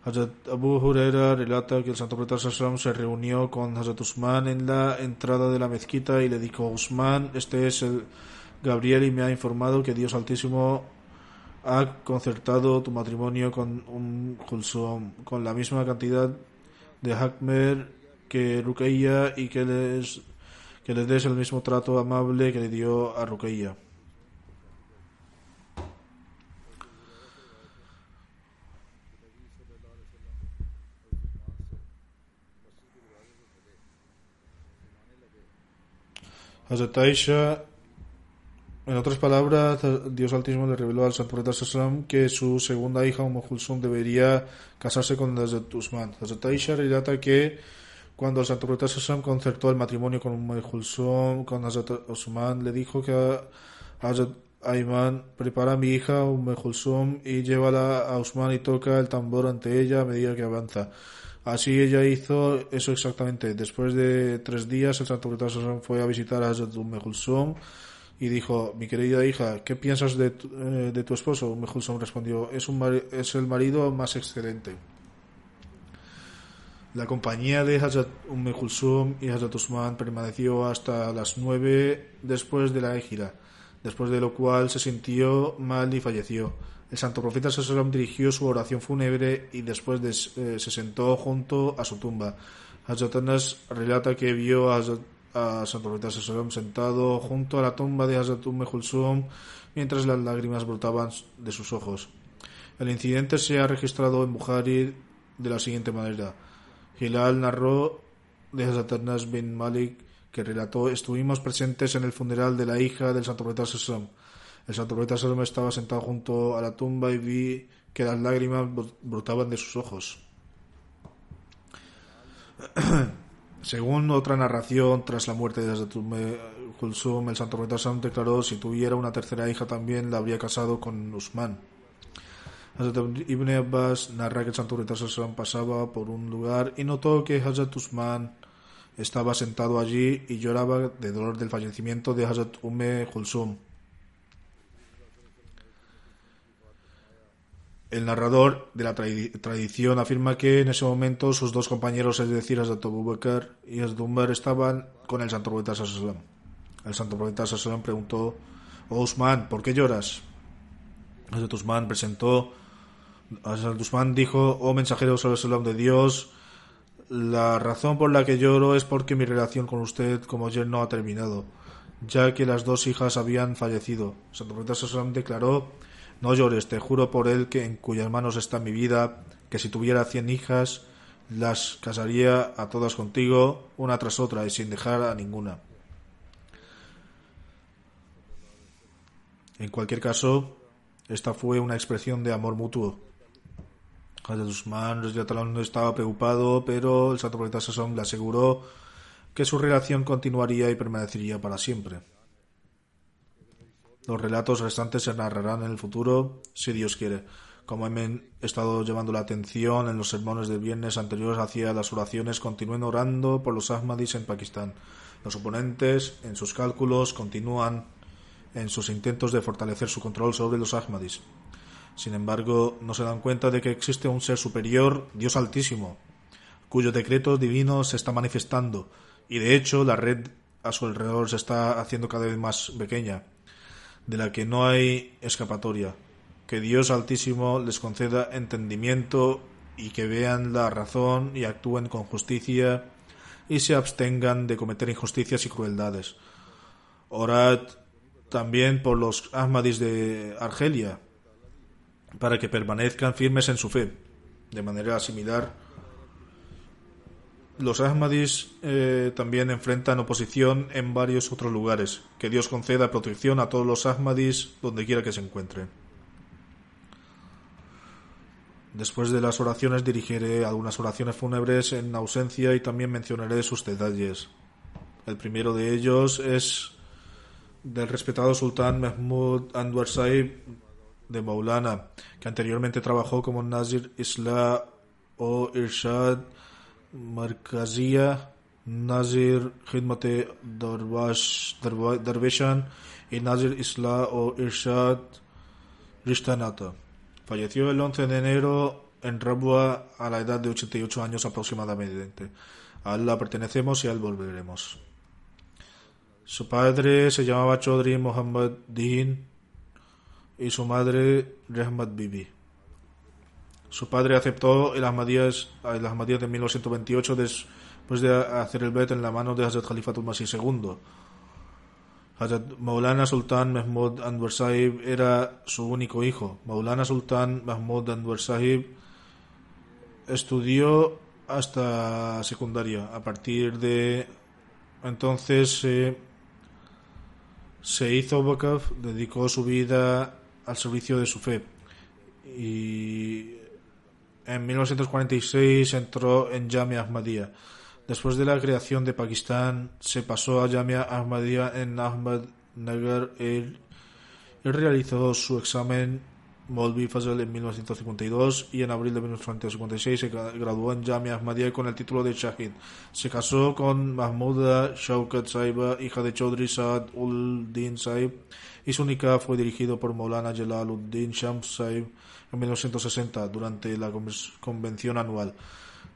Hazrat Abu Huraira relata que el Santo Profeta se reunió con Hazrat Usman en la entrada de la mezquita y le dijo, Usman, este es el Gabriel y me ha informado que Dios Altísimo ha concertado tu matrimonio con un con la misma cantidad de Hakmer que Ruqayya y que les, que les des el mismo trato amable que le dio a Ruqayya. Hazrat Aisha, en otras palabras, Dios Altísimo le reveló al Santo Profeta que su segunda hija, Umm debería casarse con Hazrat Usman. Hazrat Aisha relata que cuando el Santo Profeta concertó el matrimonio con Umm con Hazrat Usman, le dijo que a Ayman, prepara a mi hija Umm y llévala a Usman y toca el tambor ante ella a medida que avanza. Así ella hizo eso exactamente. Después de tres días, el Santo Profeta fue a visitar a Hazrat Umm y dijo, mi querida hija, ¿qué piensas de tu, eh, de tu esposo? Umm respondió, es, un es el marido más excelente. La compañía de Hazrat Umm y Hazrat Usman permaneció hasta las nueve después de la égida, después de lo cual se sintió mal y falleció. El santo profeta Sallam dirigió su oración fúnebre y después eh, se sentó junto a su tumba. Hazrat Anas relata que vio a, santo profeta Sallam sentado junto a la tumba de Hazrat Umm mientras las lágrimas brotaban de sus ojos. El incidente se ha registrado en Bukhari de la siguiente manera. Hilal narró de Hazrat Anas bin Malik que relató estuvimos presentes en el funeral de la hija del santo profeta Sassam. El santo profeta estaba sentado junto a la tumba y vi que las lágrimas brotaban de sus ojos. Según otra narración, tras la muerte de Hazrat Kulsum, el santo profeta declaró si tuviera una tercera hija también la habría casado con Usman. Hazrat Ibn Abbas narra que el santo profeta pasaba por un lugar y notó que Hazrat Usman estaba sentado allí y lloraba de dolor del fallecimiento de Hazrat Umme Kulsum. Narrador de la tradición afirma que en ese momento sus dos compañeros, es decir, Bakr y Umar, estaban con el santo profeta Sallam. El santo profeta Sallam preguntó, oh Usman, ¿por qué lloras? Hazrat Usman presentó, Hazrat Usman dijo, oh mensajero Sallam de Dios, la razón por la que lloro es porque mi relación con usted como ayer no ha terminado, ya que las dos hijas habían fallecido. Santo profeta Sallam declaró, no llores, te juro por él que en cuyas manos está mi vida, que si tuviera cien hijas, las casaría a todas contigo, una tras otra, y sin dejar a ninguna. En cualquier caso, esta fue una expresión de amor mutuo. Hazrat Usman no estaba preocupado, pero el santo profeta Sasson le aseguró que su relación continuaría y permanecería para siempre. Los relatos restantes se narrarán en el futuro, si Dios quiere. Como he estado llevando la atención en los sermones del viernes anteriores hacia las oraciones, continúen orando por los Ahmadis en Pakistán. Los oponentes, en sus cálculos, continúan en sus intentos de fortalecer su control sobre los Ahmadis. Sin embargo, no se dan cuenta de que existe un ser superior, Dios Altísimo, cuyo decreto divino se está manifestando, y de hecho la red a su alrededor se está haciendo cada vez más pequeña de la que no hay escapatoria. Que Dios Altísimo les conceda entendimiento y que vean la razón y actúen con justicia y se abstengan de cometer injusticias y crueldades. Orad también por los Ahmadis de Argelia, para que permanezcan firmes en su fe, de manera similar los Ahmadis eh, también enfrentan oposición en varios otros lugares. Que Dios conceda protección a todos los Ahmadis donde quiera que se encuentren. Después de las oraciones dirigiré algunas oraciones fúnebres en ausencia y también mencionaré sus detalles. El primero de ellos es del respetado sultán Mahmud Anwar Saib de Maulana, que anteriormente trabajó como Nazir Isla o Irshad Markazia, Nazir Khidmat Darveshan y Nazir Isla o Irshad Rishtanata. Falleció el 11 de enero en Rabua a la edad de 88 años aproximadamente. A él la pertenecemos y a él volveremos. Su padre se llamaba Chaudhry Muhammad Din y su madre Rahmat Bibi. Su padre aceptó el Ahmadías, el de 1928 después de hacer el bet en la mano de Hazrat Khalifatul Masih II. Hazrat Maulana Sultan Mahmud Anwar Sahib era su único hijo. Maulana Sultan Mahmud Anwar Sahib estudió hasta secundaria. A partir de entonces se hizo Wakaf, dedicó su vida al servicio de su fe y en 1946 entró en Jamia Ahmadiyya. Después de la creación de Pakistán, se pasó a Jamia Ahmadiyya en Ahmadnagar y realizó su examen Molvi Fazal en 1952 y en abril de 1956 se graduó en Jamia Ahmadiyya con el título de Shahid. Se casó con Mahmuda Shaukat Saiba, hija de Chaudhry Saad ul Din Saib, y su nikah fue dirigido por Maulana Jalaluddin Shams Saib en 1960 durante la convención anual.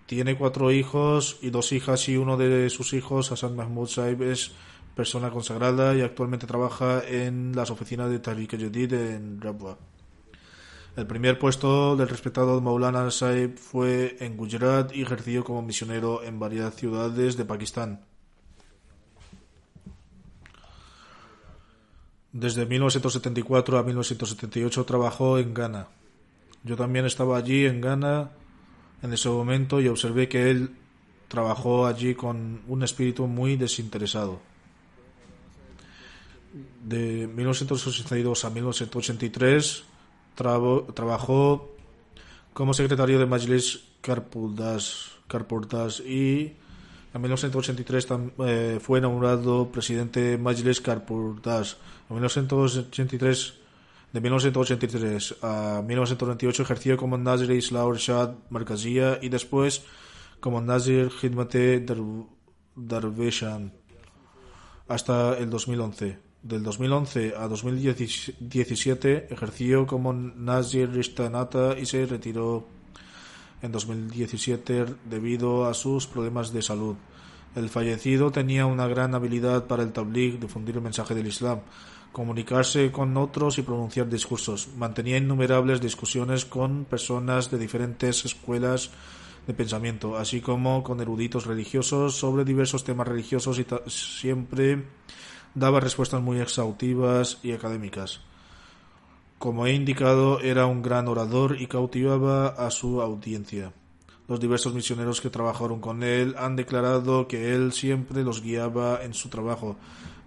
Tiene cuatro hijos y dos hijas y uno de sus hijos, Hassan Mahmoud Saib, es persona consagrada y actualmente trabaja en las oficinas de Tariq Jadid en Rabwa. El primer puesto del respetado Maulana Saib fue en Gujarat y ejerció como misionero en varias ciudades de Pakistán. Desde 1974 a 1978 trabajó en Ghana. Yo también estaba allí en Ghana en ese momento y observé que él trabajó allí con un espíritu muy desinteresado. De 1982 a 1983 trabajó como secretario de Majlis Karpurdas, y en 1983 eh, fue nombrado presidente de Majlis Karpurdas. En 1983 de 1983 a 1998 ejerció como Nazir Islam Shad Markazia y después como Nazir Khidmate Darveshan hasta el 2011. Del 2011 a 2017 ejerció como Nazir Rishtanata y se retiró en 2017 debido a sus problemas de salud. El fallecido tenía una gran habilidad para el tabligh, difundir el mensaje del Islam, comunicarse con otros y pronunciar discursos. Mantenía innumerables discusiones con personas de diferentes escuelas de pensamiento, así como con eruditos religiosos sobre diversos temas religiosos y siempre daba respuestas muy exhaustivas y académicas. Como he indicado, era un gran orador y cautivaba a su audiencia. Los diversos misioneros que trabajaron con él han declarado que él siempre los guiaba en su trabajo.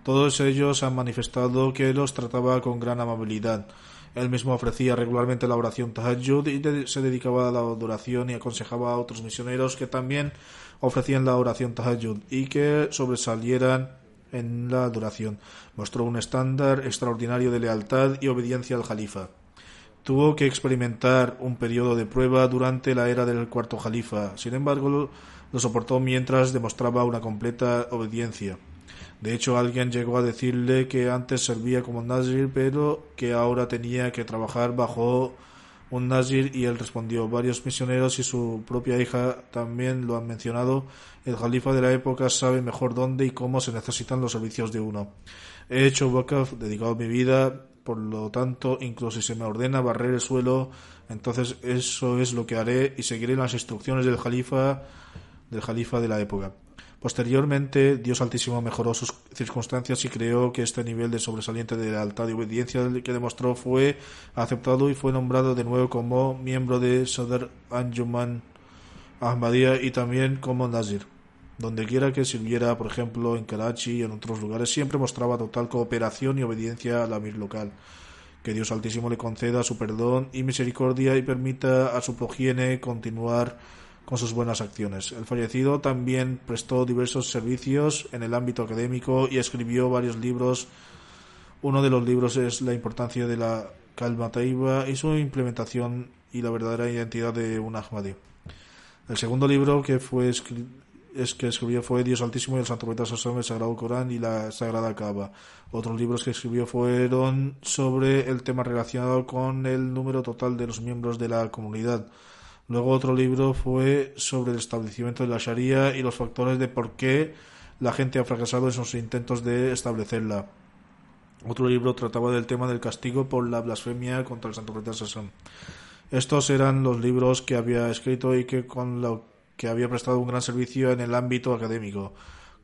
Todos ellos han manifestado que los trataba con gran amabilidad. Él mismo ofrecía regularmente la oración Tahajjud y se dedicaba a la adoración y aconsejaba a otros misioneros que también ofrecían la oración Tahajjud y que sobresalieran en la adoración. Mostró un estándar extraordinario de lealtad y obediencia al Jalifa. Tuvo que experimentar un periodo de prueba durante la era del cuarto Jalifa. Sin embargo, lo soportó mientras demostraba una completa obediencia. De hecho, alguien llegó a decirle que antes servía como nazir, pero que ahora tenía que trabajar bajo un nazir y él respondió. Varios misioneros y su propia hija también lo han mencionado. El califa de la época sabe mejor dónde y cómo se necesitan los servicios de uno. He hecho wakaf, dedicado mi vida, por lo tanto, incluso si se me ordena barrer el suelo, entonces eso es lo que haré y seguiré las instrucciones del califa del califa de la época. Posteriormente, Dios Altísimo mejoró sus circunstancias y creó que este nivel de sobresaliente de lealtad y obediencia que demostró fue aceptado y fue nombrado de nuevo como miembro de Sadr Anjuman Ahmadiyya y también como Nazir. Donde quiera que sirviera, por ejemplo, en Karachi y en otros lugares, siempre mostraba total cooperación y obediencia al Amir local. Que Dios Altísimo le conceda su perdón y misericordia y permita a su progenie continuar con sus buenas acciones. El fallecido también prestó diversos servicios en el ámbito académico y escribió varios libros. Uno de los libros es La importancia de la calma taiba y su implementación y la verdadera identidad de un Ahmadi. El segundo libro que fue es que escribió fue Dios Altísimo y el Santo Profeta el Sagrado Corán y la Sagrada Kaaba. Otros libros que escribió fueron sobre el tema relacionado con el número total de los miembros de la comunidad Luego otro libro fue sobre el establecimiento de la Sharia y los factores de por qué la gente ha fracasado en sus intentos de establecerla. Otro libro trataba del tema del castigo por la blasfemia contra el Santo Profeta Sassam. Estos eran los libros que había escrito y que con lo que había prestado un gran servicio en el ámbito académico.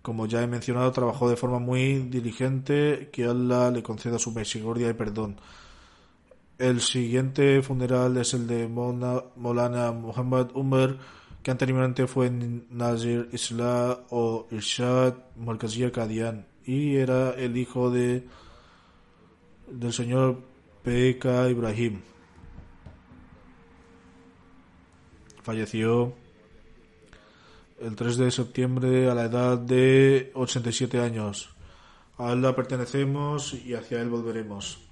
Como ya he mencionado, trabajó de forma muy diligente, que Allah le conceda su misericordia y perdón. El siguiente funeral es el de Molana Muhammad Umar, que anteriormente fue Nazir Isla o Irshad Markazia Kadian y era el hijo de del señor P.K. Ibrahim. Falleció el 3 de septiembre a la edad de 87 años. A él la pertenecemos y hacia él volveremos.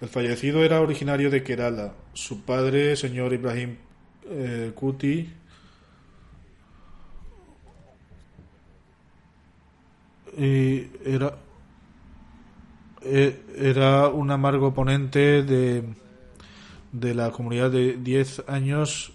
El fallecido era originario de Kerala. Su padre, señor Ibrahim eh, Kuti, era, eh, era un amargo oponente de, de la comunidad de 10 años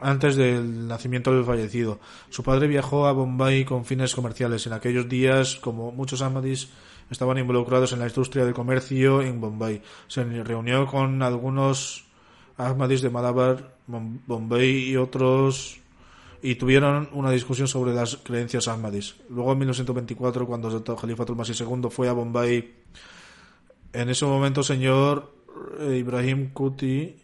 antes del nacimiento del fallecido. Su padre viajó a Bombay con fines comerciales. En aquellos días, como muchos Ahmadis, estaban involucrados en la industria del comercio en Bombay. Se reunió con algunos Ahmadis de Malabar, Bombay y otros y tuvieron una discusión sobre las creencias Ahmadis. Luego en 1924, cuando el Jalifa Tulmasi II fue a Bombay, en ese momento señor eh, Ibrahim Kuti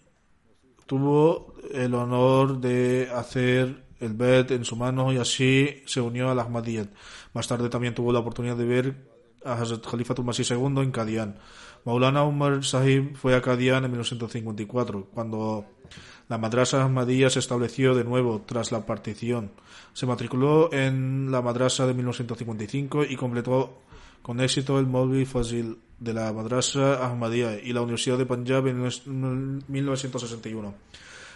tuvo el honor de hacer el Bet en su mano y así se unió al Ahmadiyyat. Más tarde también tuvo la oportunidad de ver a Hazrat Khalifatul Masih II en Qadian. Maulana Umar Sahib fue a Qadian en 1954, cuando la madrasa Ahmadiyya se estableció de nuevo tras la partición. Se matriculó en la madrasa de 1955 y completó con éxito el Molvi Fazil de la madrasa Ahmadiyya y la Universidad de Punjab en 1961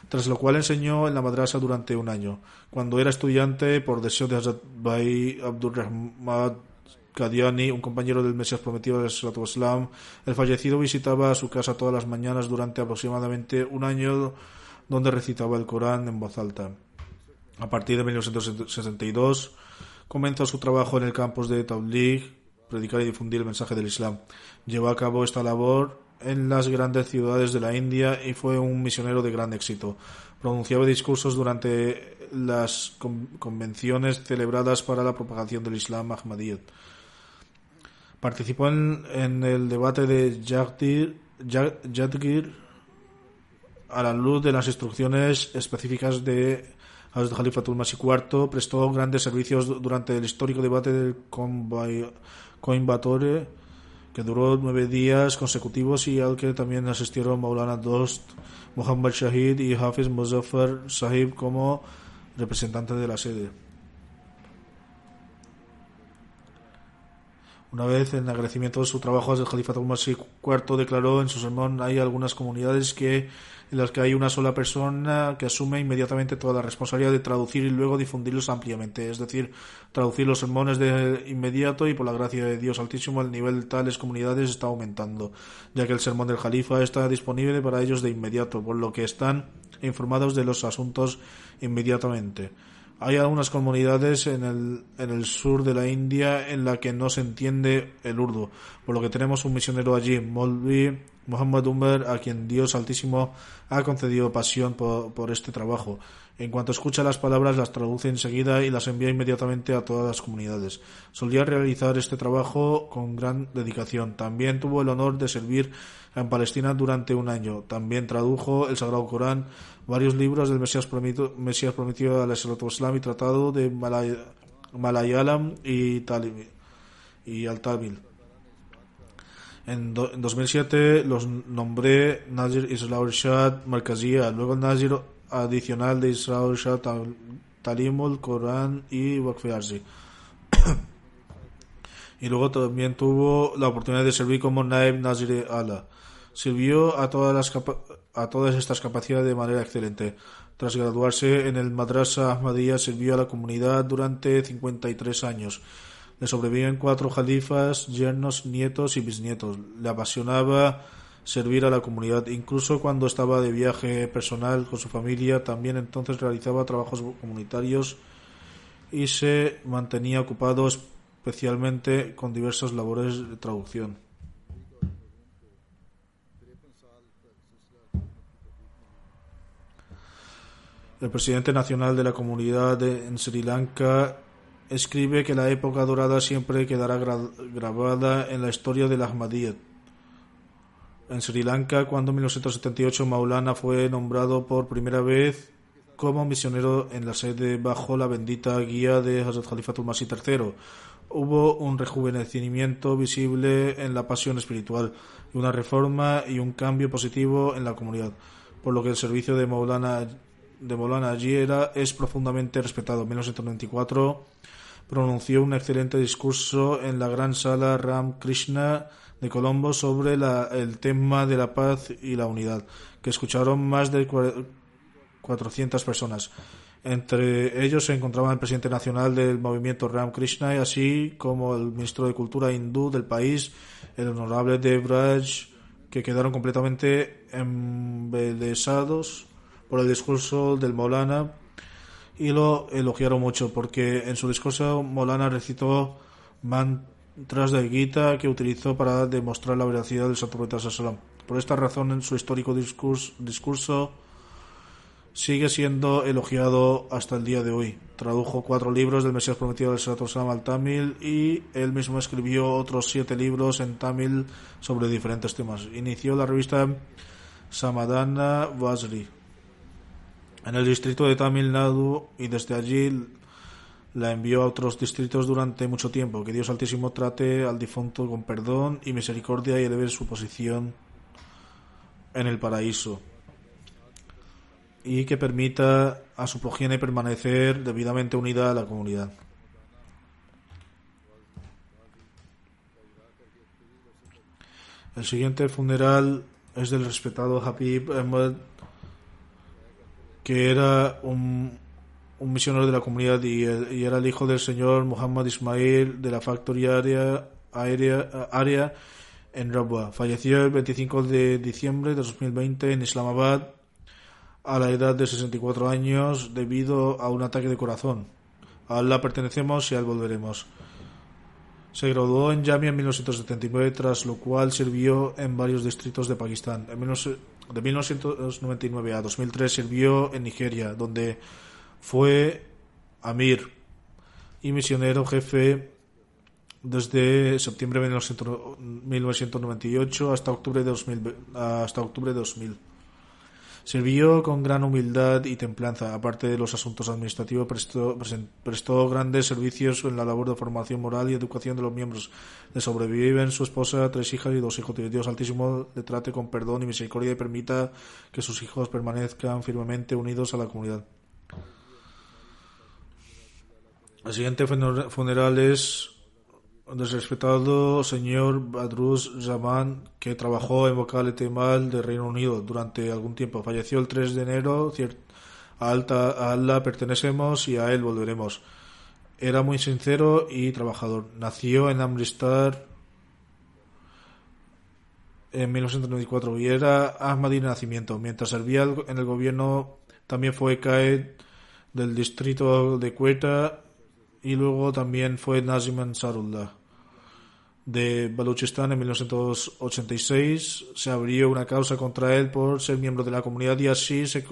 tras lo cual enseñó en la madrasa durante un año. Cuando era estudiante, por deseo de Hazrat Bai Abdurrahman Qadiani, un compañero del Mesías prometido del Islam, el fallecido visitaba su casa todas las mañanas durante aproximadamente un año donde recitaba el Corán en voz alta. A partir de 1962 comenzó su trabajo en el campus de Tabligh, predicar y difundir el mensaje del Islam. Llevó a cabo esta labor en las grandes ciudades de la India y fue un misionero de gran éxito. Pronunciaba discursos durante las convenciones celebradas para la propagación del Islam Ahmadiyyat. Participó en, el debate de Jadgir a la luz de las instrucciones específicas de Hazrat Khalifatul Masih IV, prestó grandes servicios durante el histórico debate del Coimbatore que duró nueve días consecutivos y al que también asistieron Maulana Dost, Muhammad Shahid y Hafiz Muzaffar Sahib como representantes de la sede. Una vez en agradecimiento de su trabajo, el Jalifa Masih IV declaró en su sermón hay algunas comunidades que en las que hay una sola persona que asume inmediatamente toda la responsabilidad de traducir y luego difundirlos ampliamente, es decir, traducir los sermones de inmediato y por la gracia de Dios Altísimo el nivel de tales comunidades está aumentando, ya que el sermón del Jalifa está disponible para ellos de inmediato, por lo que están informados de los asuntos inmediatamente. Hay algunas comunidades en el, en el sur de la India en la que no se entiende el urdu, por lo que tenemos un misionero allí, Molvi Muhammad Umar, a quien Dios Altísimo ha concedido pasión por, por, este trabajo. En cuanto escucha las palabras, las traduce enseguida y las envía inmediatamente a todas las comunidades. Solía realizar este trabajo con gran dedicación. También tuvo el honor de servir en Palestina durante un año. También tradujo el Sagrado Corán, varios libros del Mesías prometido, Mesías prometido al Islam y tratado de Malayalam y, y Al-Tamil. En, 2007 los nombré Nazir Israel Shah Markazia, luego Nazir adicional de Israel Shah Talimul Corán y Wakfi y luego también tuvo la oportunidad de servir como Naib Nazir Allah. Sirvió a todas, las a todas estas capacidades de manera excelente. Tras graduarse en el Madrasa Ahmadiyya, sirvió a la comunidad durante 53 años. Le sobreviven cuatro jalifas, yernos, nietos y bisnietos. Le apasionaba servir a la comunidad, incluso cuando estaba de viaje personal con su familia, también entonces realizaba trabajos comunitarios y se mantenía ocupado especialmente con diversas labores de traducción. El presidente nacional de la comunidad en Sri Lanka escribe que la época dorada siempre quedará grabada en la historia del Ahmadiyyat. En Sri Lanka, cuando en 1978 Maulana fue nombrado por primera vez como misionero en la sede bajo la bendita guía de Hazrat Khalifatul Masih III, hubo un rejuvenecimiento visible en la pasión espiritual, una reforma y un cambio positivo en la comunidad, por lo que el servicio de Maulana de Bolana allí era, es profundamente respetado. En 1994 pronunció un excelente discurso en la gran sala Ram Krishna de Colombo sobre el tema de la paz y la unidad, que escucharon más de 400 personas. Entre ellos se encontraban el presidente nacional del movimiento Ram Krishna, así como el ministro de Cultura hindú del país, el honorable Devraj, que quedaron completamente embelesados por el discurso del Molana y lo elogiaron mucho porque en su discurso Molana recitó mantras de Gita que utilizó para demostrar la veracidad del Santo Profeta Salam. Por esta razón en su histórico discurso, discurso sigue siendo elogiado hasta el día de hoy. Tradujo cuatro libros del Mesías Prometido del Santo Salam al Tamil y él mismo escribió otros siete libros en Tamil sobre diferentes temas. Inició la revista Samadana Vasri en el distrito de Tamil Nadu y desde allí la envió a otros distritos durante mucho tiempo. Que Dios Altísimo trate al difunto con perdón y misericordia y eleve su posición en el paraíso. Y que permita a su progenie permanecer debidamente unida a la comunidad. El siguiente funeral es del respetado Habib Ahmed, que era un, un misionero de la comunidad y, era el hijo del señor Muhammad Ismail de la factoría área, aérea, área en Rabwa. Falleció el 25 de diciembre de 2020 en Islamabad a la edad de 64 años debido a un ataque de corazón. A Allah pertenecemos y a él volveremos. Se graduó en Jamia en 1979, tras lo cual sirvió en varios distritos de Pakistán. En de 1999 a 2003 sirvió en Nigeria, donde fue Amir y misionero jefe desde septiembre de 1998 hasta octubre de 2000. Hasta octubre de 2000. Sirvió con gran humildad y templanza. Aparte de los asuntos administrativos, prestó, prestó, grandes servicios en la labor de formación moral y educación de los miembros. Le sobreviven su esposa, tres hijas y dos hijos. Dios Altísimo le trate con perdón y misericordia y permita que sus hijos permanezcan firmemente unidos a la comunidad. El siguiente funeral es desrespetado señor Badrus Zaman, que trabajó en Vocal Temal de Reino Unido durante algún tiempo. Falleció el 3 de enero. A, Alta, a Allah pertenecemos y a él volveremos. Era muy sincero y trabajador. Nació en Amritsar en 1994 y era Ahmadi de nacimiento. Mientras servía en el gobierno, también fue Qaed del distrito de Quetta y luego también fue Nazim Ansarullah de Baluchistán en 1986. Se abrió una causa contra él por ser miembro de la comunidad y así se,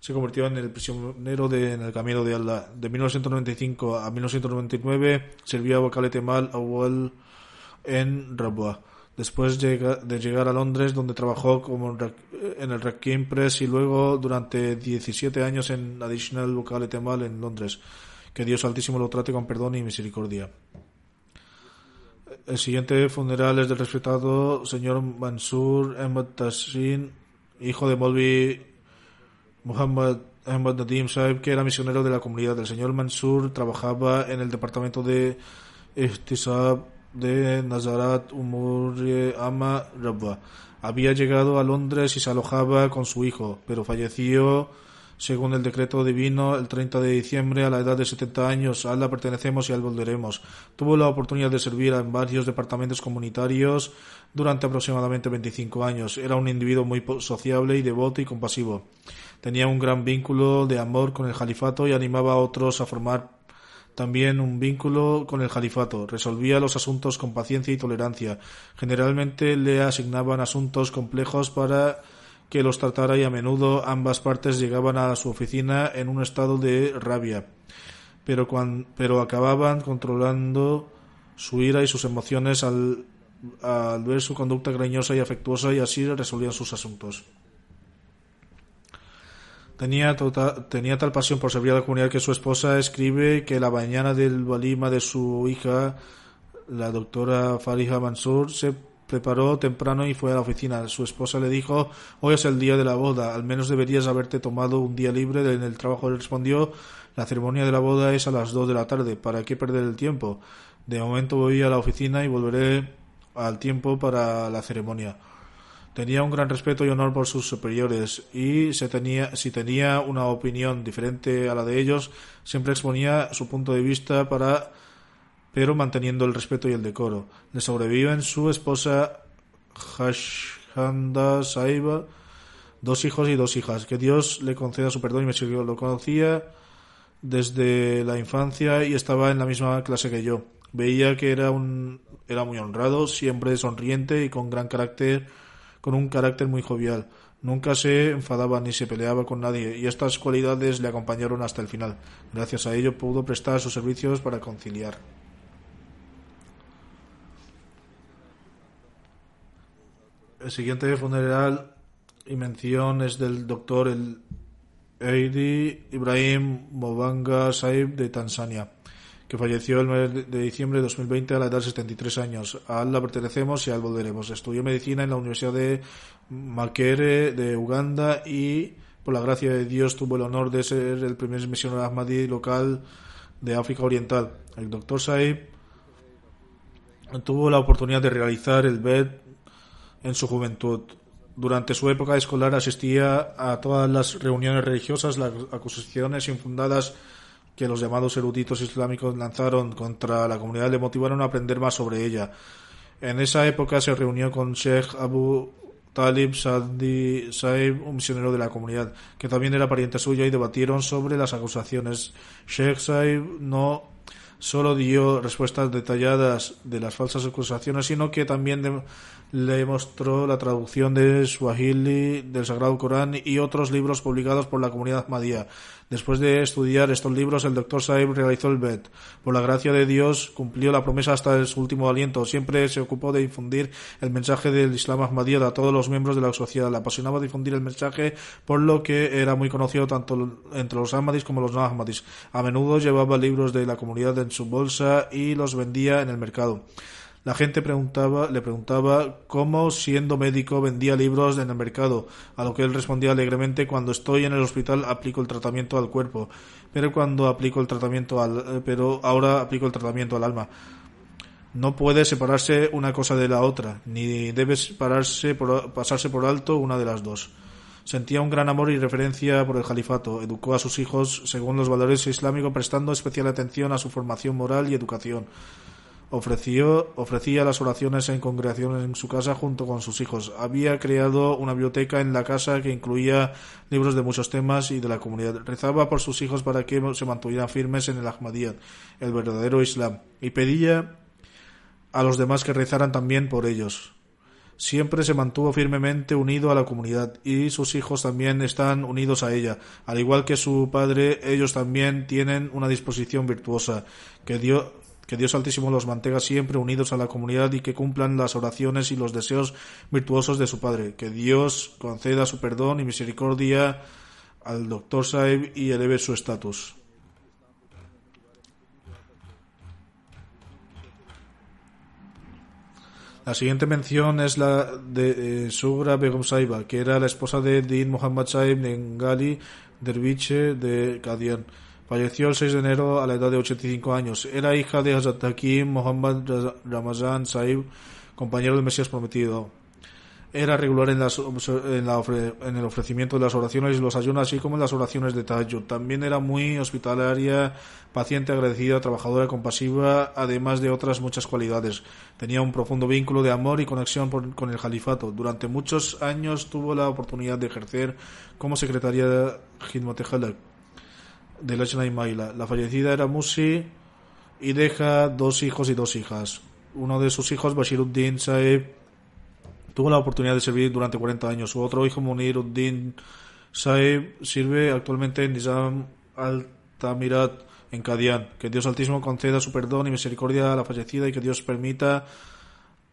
se convirtió en el prisionero de, en el camino de Allah. De 1995 a 1999 sirvió a Wakale Mal Awal en Rabwa. Después de llegar a Londres, donde trabajó como en el Rakim Press y luego durante 17 años en Additional Wakale Mal en Londres. Que Dios Altísimo lo trate con perdón y misericordia. El siguiente funeral es del respetado señor Mansur Ahmad Tassin, hijo de Molvi Muhammad Ahmad Nadim Saib, que era misionero de la comunidad. El señor Mansur trabajaba en el departamento de Ihtisab de Nazarat Umur Ama Rabba. Había llegado a Londres y se alojaba con su hijo, pero falleció según el decreto divino, el 30 de diciembre, a la edad de 70 años, a Allah pertenecemos y a él volveremos. Tuvo la oportunidad de servir en varios departamentos comunitarios durante aproximadamente 25 años. Era un individuo muy sociable y devoto y compasivo. Tenía un gran vínculo de amor con el califato y animaba a otros a formar también un vínculo con el califato. Resolvía los asuntos con paciencia y tolerancia. Generalmente le asignaban asuntos complejos para que los tratara y a menudo ambas partes llegaban a su oficina en un estado de rabia, pero, pero acababan controlando su ira y sus emociones al, ver su conducta cariñosa y afectuosa y así resolvían sus asuntos. Tenía, tota, tenía tal pasión por servir a la comunidad que su esposa escribe que la mañana del balima de su hija, la doctora Fariha Mansur, se preparó temprano y fue a la oficina. Su esposa le dijo, hoy es el día de la boda, al menos deberías haberte tomado un día libre en el trabajo. Él respondió, la ceremonia de la boda es a las dos de la tarde, ¿para qué perder el tiempo? De momento voy a la oficina y volveré al tiempo para la ceremonia. Tenía un gran respeto y honor por sus superiores y se tenía, si tenía una opinión diferente a la de ellos, siempre exponía su punto de vista para pero manteniendo el respeto y el decoro. Le sobreviven su esposa Hashanda Saiba, dos hijos y dos hijas. Que Dios le conceda su perdón y me sirvió. Lo conocía desde la infancia y estaba en la misma clase que yo. Veía que era un era muy honrado, siempre sonriente y con gran carácter, con un carácter muy jovial. Nunca se enfadaba ni se peleaba con nadie y estas cualidades le acompañaron hasta el final. Gracias a ello pudo prestar sus servicios para conciliar. El siguiente funeral y mención es del doctor el Eidi Ibrahim Mobanga Saib de Tanzania, que falleció el 9 de diciembre de 2020 a la edad de 73 años. A Allah pertenecemos y a él volveremos. Estudió medicina en la Universidad de Makerere de Uganda y, por la gracia de Dios, tuvo el honor de ser el primer misionero Ahmadi local de África Oriental. El doctor Saib tuvo la oportunidad de realizar el BED en su juventud. Durante su época escolar asistía a todas las reuniones religiosas, las acusaciones infundadas que los llamados eruditos islámicos lanzaron contra la comunidad le motivaron a aprender más sobre ella. En esa época se reunió con Sheikh Abu Talib Sadi Saib, un misionero de la comunidad, que también era pariente suyo, y debatieron sobre las acusaciones. Sheikh Saib no solo dio respuestas detalladas de las falsas acusaciones, sino que también le mostró la traducción de Swahili del Sagrado Corán y otros libros publicados por la comunidad Ahmadía. Después de estudiar estos libros, el doctor Saib realizó el BET. Por la gracia de Dios, cumplió la promesa hasta su último aliento. Siempre se ocupó de difundir el mensaje del Islam Ahmadiyya a todos los miembros de la sociedad. Le apasionaba difundir el mensaje, por lo que era muy conocido tanto entre los Ahmadis como los no Ahmadis. A menudo llevaba libros de la comunidad en su bolsa y los vendía en el mercado. La gente preguntaba, le preguntaba cómo, siendo médico, vendía libros en el mercado, a lo que él respondía alegremente cuando estoy en el hospital aplico el tratamiento al cuerpo, pero cuando aplico el tratamiento al, eh, pero ahora aplico el tratamiento al alma. No puede separarse una cosa de la otra, ni debe pasarse por alto una de las dos. Sentía un gran amor y referencia por el califato. Educó a sus hijos según los valores islámicos, prestando especial atención a su formación moral y educación. Ofrecía las oraciones en congregaciones en su casa junto con sus hijos. Había creado una biblioteca en la casa que incluía libros de muchos temas y de la comunidad. Rezaba por sus hijos para que se mantuvieran firmes en el Ahmadiyyat, el verdadero Islam, y pedía a los demás que rezaran también por ellos. Siempre se mantuvo firmemente unido a la comunidad y sus hijos también están unidos a ella. Al igual que su padre, ellos también tienen una disposición virtuosa que Dios que Dios Altísimo los mantenga siempre unidos a la comunidad y que cumplan las oraciones y los deseos virtuosos de su Padre. Que Dios conceda su perdón y misericordia al Dr. Saib y eleve su estatus. La siguiente mención es la de eh, Sugra Begum Saiba, que era la esposa de Din Muhammad Saib Nengali Derviche de Kadian. Falleció el 6 de enero a la edad de 85 años. Era hija de Hazrat Hakim Muhammad Ramazan Saib, compañero del Mesías prometido. Era regular en, el ofrecimiento de las oraciones y los ayunos, así como en las oraciones de Tahajjud. También era muy hospitalaria, paciente, agradecida, trabajadora, compasiva, además de otras muchas cualidades. Tenía un profundo vínculo de amor y conexión con el califato. Durante muchos años tuvo la oportunidad de ejercer como secretaria de de Lachna y Maila. La fallecida era Musi y deja dos hijos y dos hijas. Uno de sus hijos, Bashiruddin Saeb, tuvo la oportunidad de servir durante 40 años. Su otro hijo, Muniruddin Saeb, sirve actualmente en Nizam al-Tamirat, en Kadian. Que Dios Altísimo conceda su perdón y misericordia a la fallecida y que Dios permita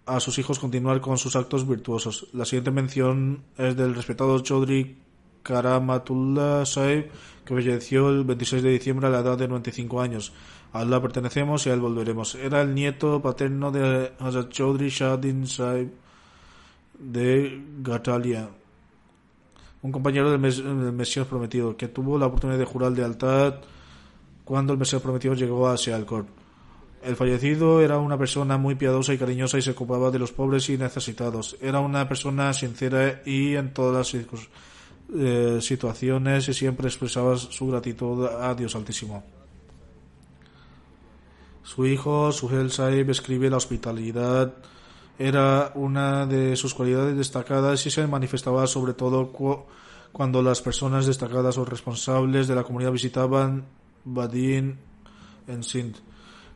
a sus hijos continuar con sus actos virtuosos. La siguiente mención es del respetado Chaudhry Karamatullah Saeb, falleció el 26 de diciembre a la edad de 95 años. A pertenecemos y a él volveremos. Era el nieto paterno de Hazrat Chaudhry Shadin Saib de Gatalia, un compañero del, Mesías prometido, que tuvo la oportunidad de jurar lealtad cuando el Mesías prometido llegó a Sialkot. El fallecido era una persona muy piadosa y cariñosa y se ocupaba de los pobres y necesitados. Era una persona sincera y en todas las circunstancias eh, situaciones y siempre expresaba su gratitud a Dios Altísimo. Su hijo, Suhel Saib, escribe la hospitalidad era una de sus cualidades destacadas y se manifestaba sobre todo cuando las personas destacadas o responsables de la comunidad visitaban Badin en Sindh.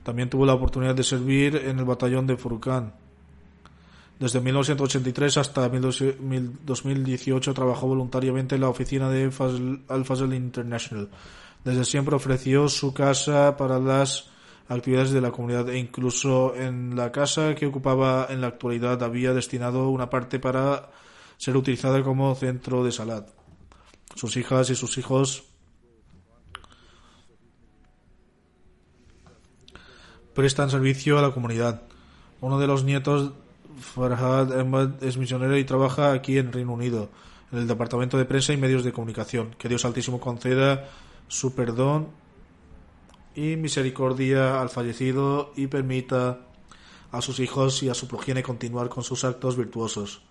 También tuvo la oportunidad de servir en el batallón de Furkan. Desde 1983 hasta 2018 trabajó voluntariamente en la oficina de Al-Fazl International. Desde siempre ofreció su casa para las actividades de la comunidad e incluso en la casa que ocupaba en la actualidad había destinado una parte para ser utilizada como centro de salad. sus hijas y sus hijos prestan servicio a la comunidad. Uno de los nietos, Farhad Ahmad, es misionero y trabaja aquí en Reino Unido, en el Departamento de Prensa y Medios de Comunicación. Que Dios Altísimo conceda su perdón y misericordia al fallecido y permita a sus hijos y a su progenie continuar con sus actos virtuosos.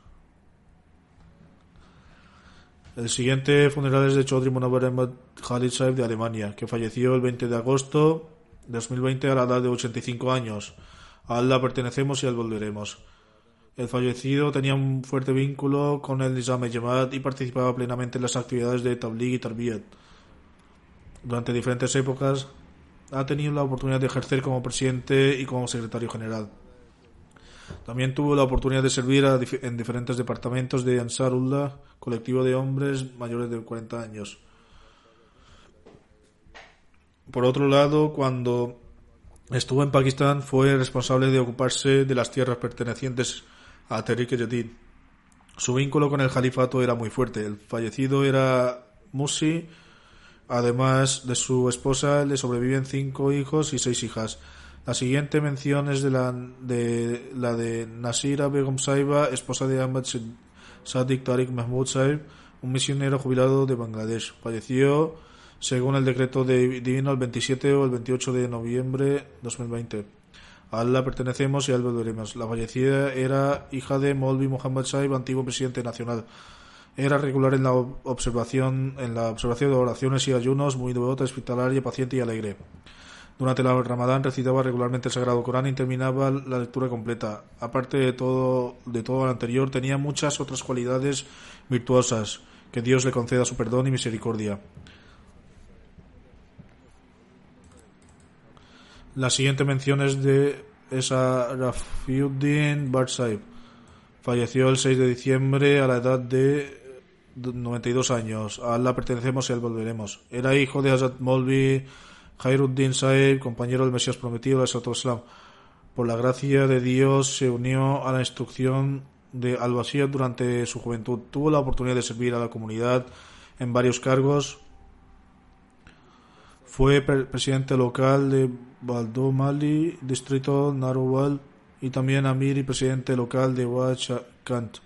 El siguiente funeral es de Chaudhry Munawar Ahmad Khalid Saib de Alemania, que falleció el 20 de agosto de 2020 a la edad de 85 años. A Allah pertenecemos y al volveremos. El fallecido tenía un fuerte vínculo con el Nizam Jamaat y participaba plenamente en las actividades de Tabligh y Tarbiyat. Durante diferentes épocas ha tenido la oportunidad de ejercer como presidente y como secretario general. También tuvo la oportunidad de servir en diferentes departamentos de Ansarullah, colectivo de hombres mayores de 40 años. Por otro lado, cuando estuvo en Pakistán, fue responsable de ocuparse de las tierras pertenecientes a Jadid. Su vínculo con el califato era muy fuerte. El fallecido era Musi. Además de su esposa, le sobreviven cinco hijos y seis hijas. La siguiente mención es de la de, la de Nasira Begum Saiba, esposa de Ahmad Sadiq Tariq Mahmud Saib, un misionero jubilado de Bangladesh. Falleció según el decreto de- divino el 27 o el 28 de noviembre 2020. A Allah pertenecemos y a él volveremos. La fallecida era hija de Molvi Muhammad Saib, antiguo presidente nacional. Era regular en la ob- observación, en la observación de oraciones y ayunos, muy devota, hospitalaria, paciente y alegre. Durante la Ramadán recitaba regularmente el Sagrado Corán y terminaba la lectura completa. Aparte de todo, de todo lo anterior, tenía muchas otras cualidades virtuosas. Que Dios le conceda su perdón y misericordia. La siguiente mención es de esa Rafiuddin Barsaib. Falleció el 6 de diciembre a la edad de 92 años. A Allah pertenecemos y a él volveremos. Era hijo de Hazrat Molvi Khairuddin Saib, compañero del Mesías prometido de Islam. Por la gracia de Dios se unió a la instrucción de Al-Basir durante su juventud. Tuvo la oportunidad de servir a la comunidad en varios cargos. Fue pre- presidente local de Baldomali, distrito Narowal, y también Amir y presidente local de Wachakant.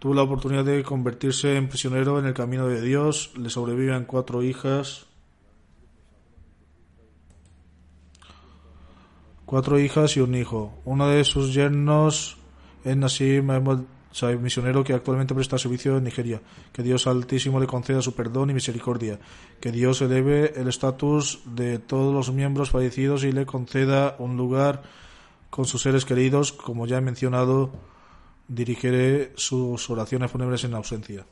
Tuvo la oportunidad de convertirse en prisionero en el camino de Dios. Le sobreviven cuatro hijas. Cuatro hijas y un hijo. Uno de sus yernos es Nassim Ahmad Saib, misionero que actualmente presta servicio en Nigeria. Que Dios Altísimo le conceda su perdón y misericordia. Que Dios eleve el estatus de todos los miembros fallecidos y le conceda un lugar con sus seres queridos. Como ya he mencionado, dirigiré sus oraciones fúnebres en ausencia.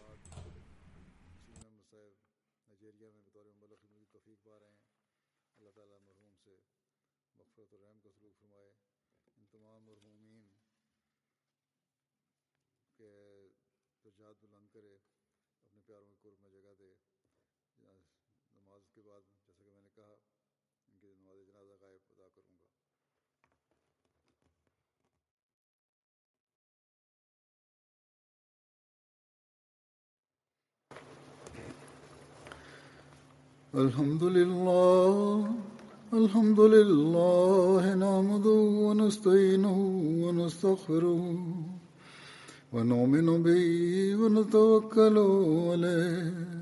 الحمد لله الحمد لله نعمده ونستعينه ونستغفره ونؤمن به ونتوكل عليه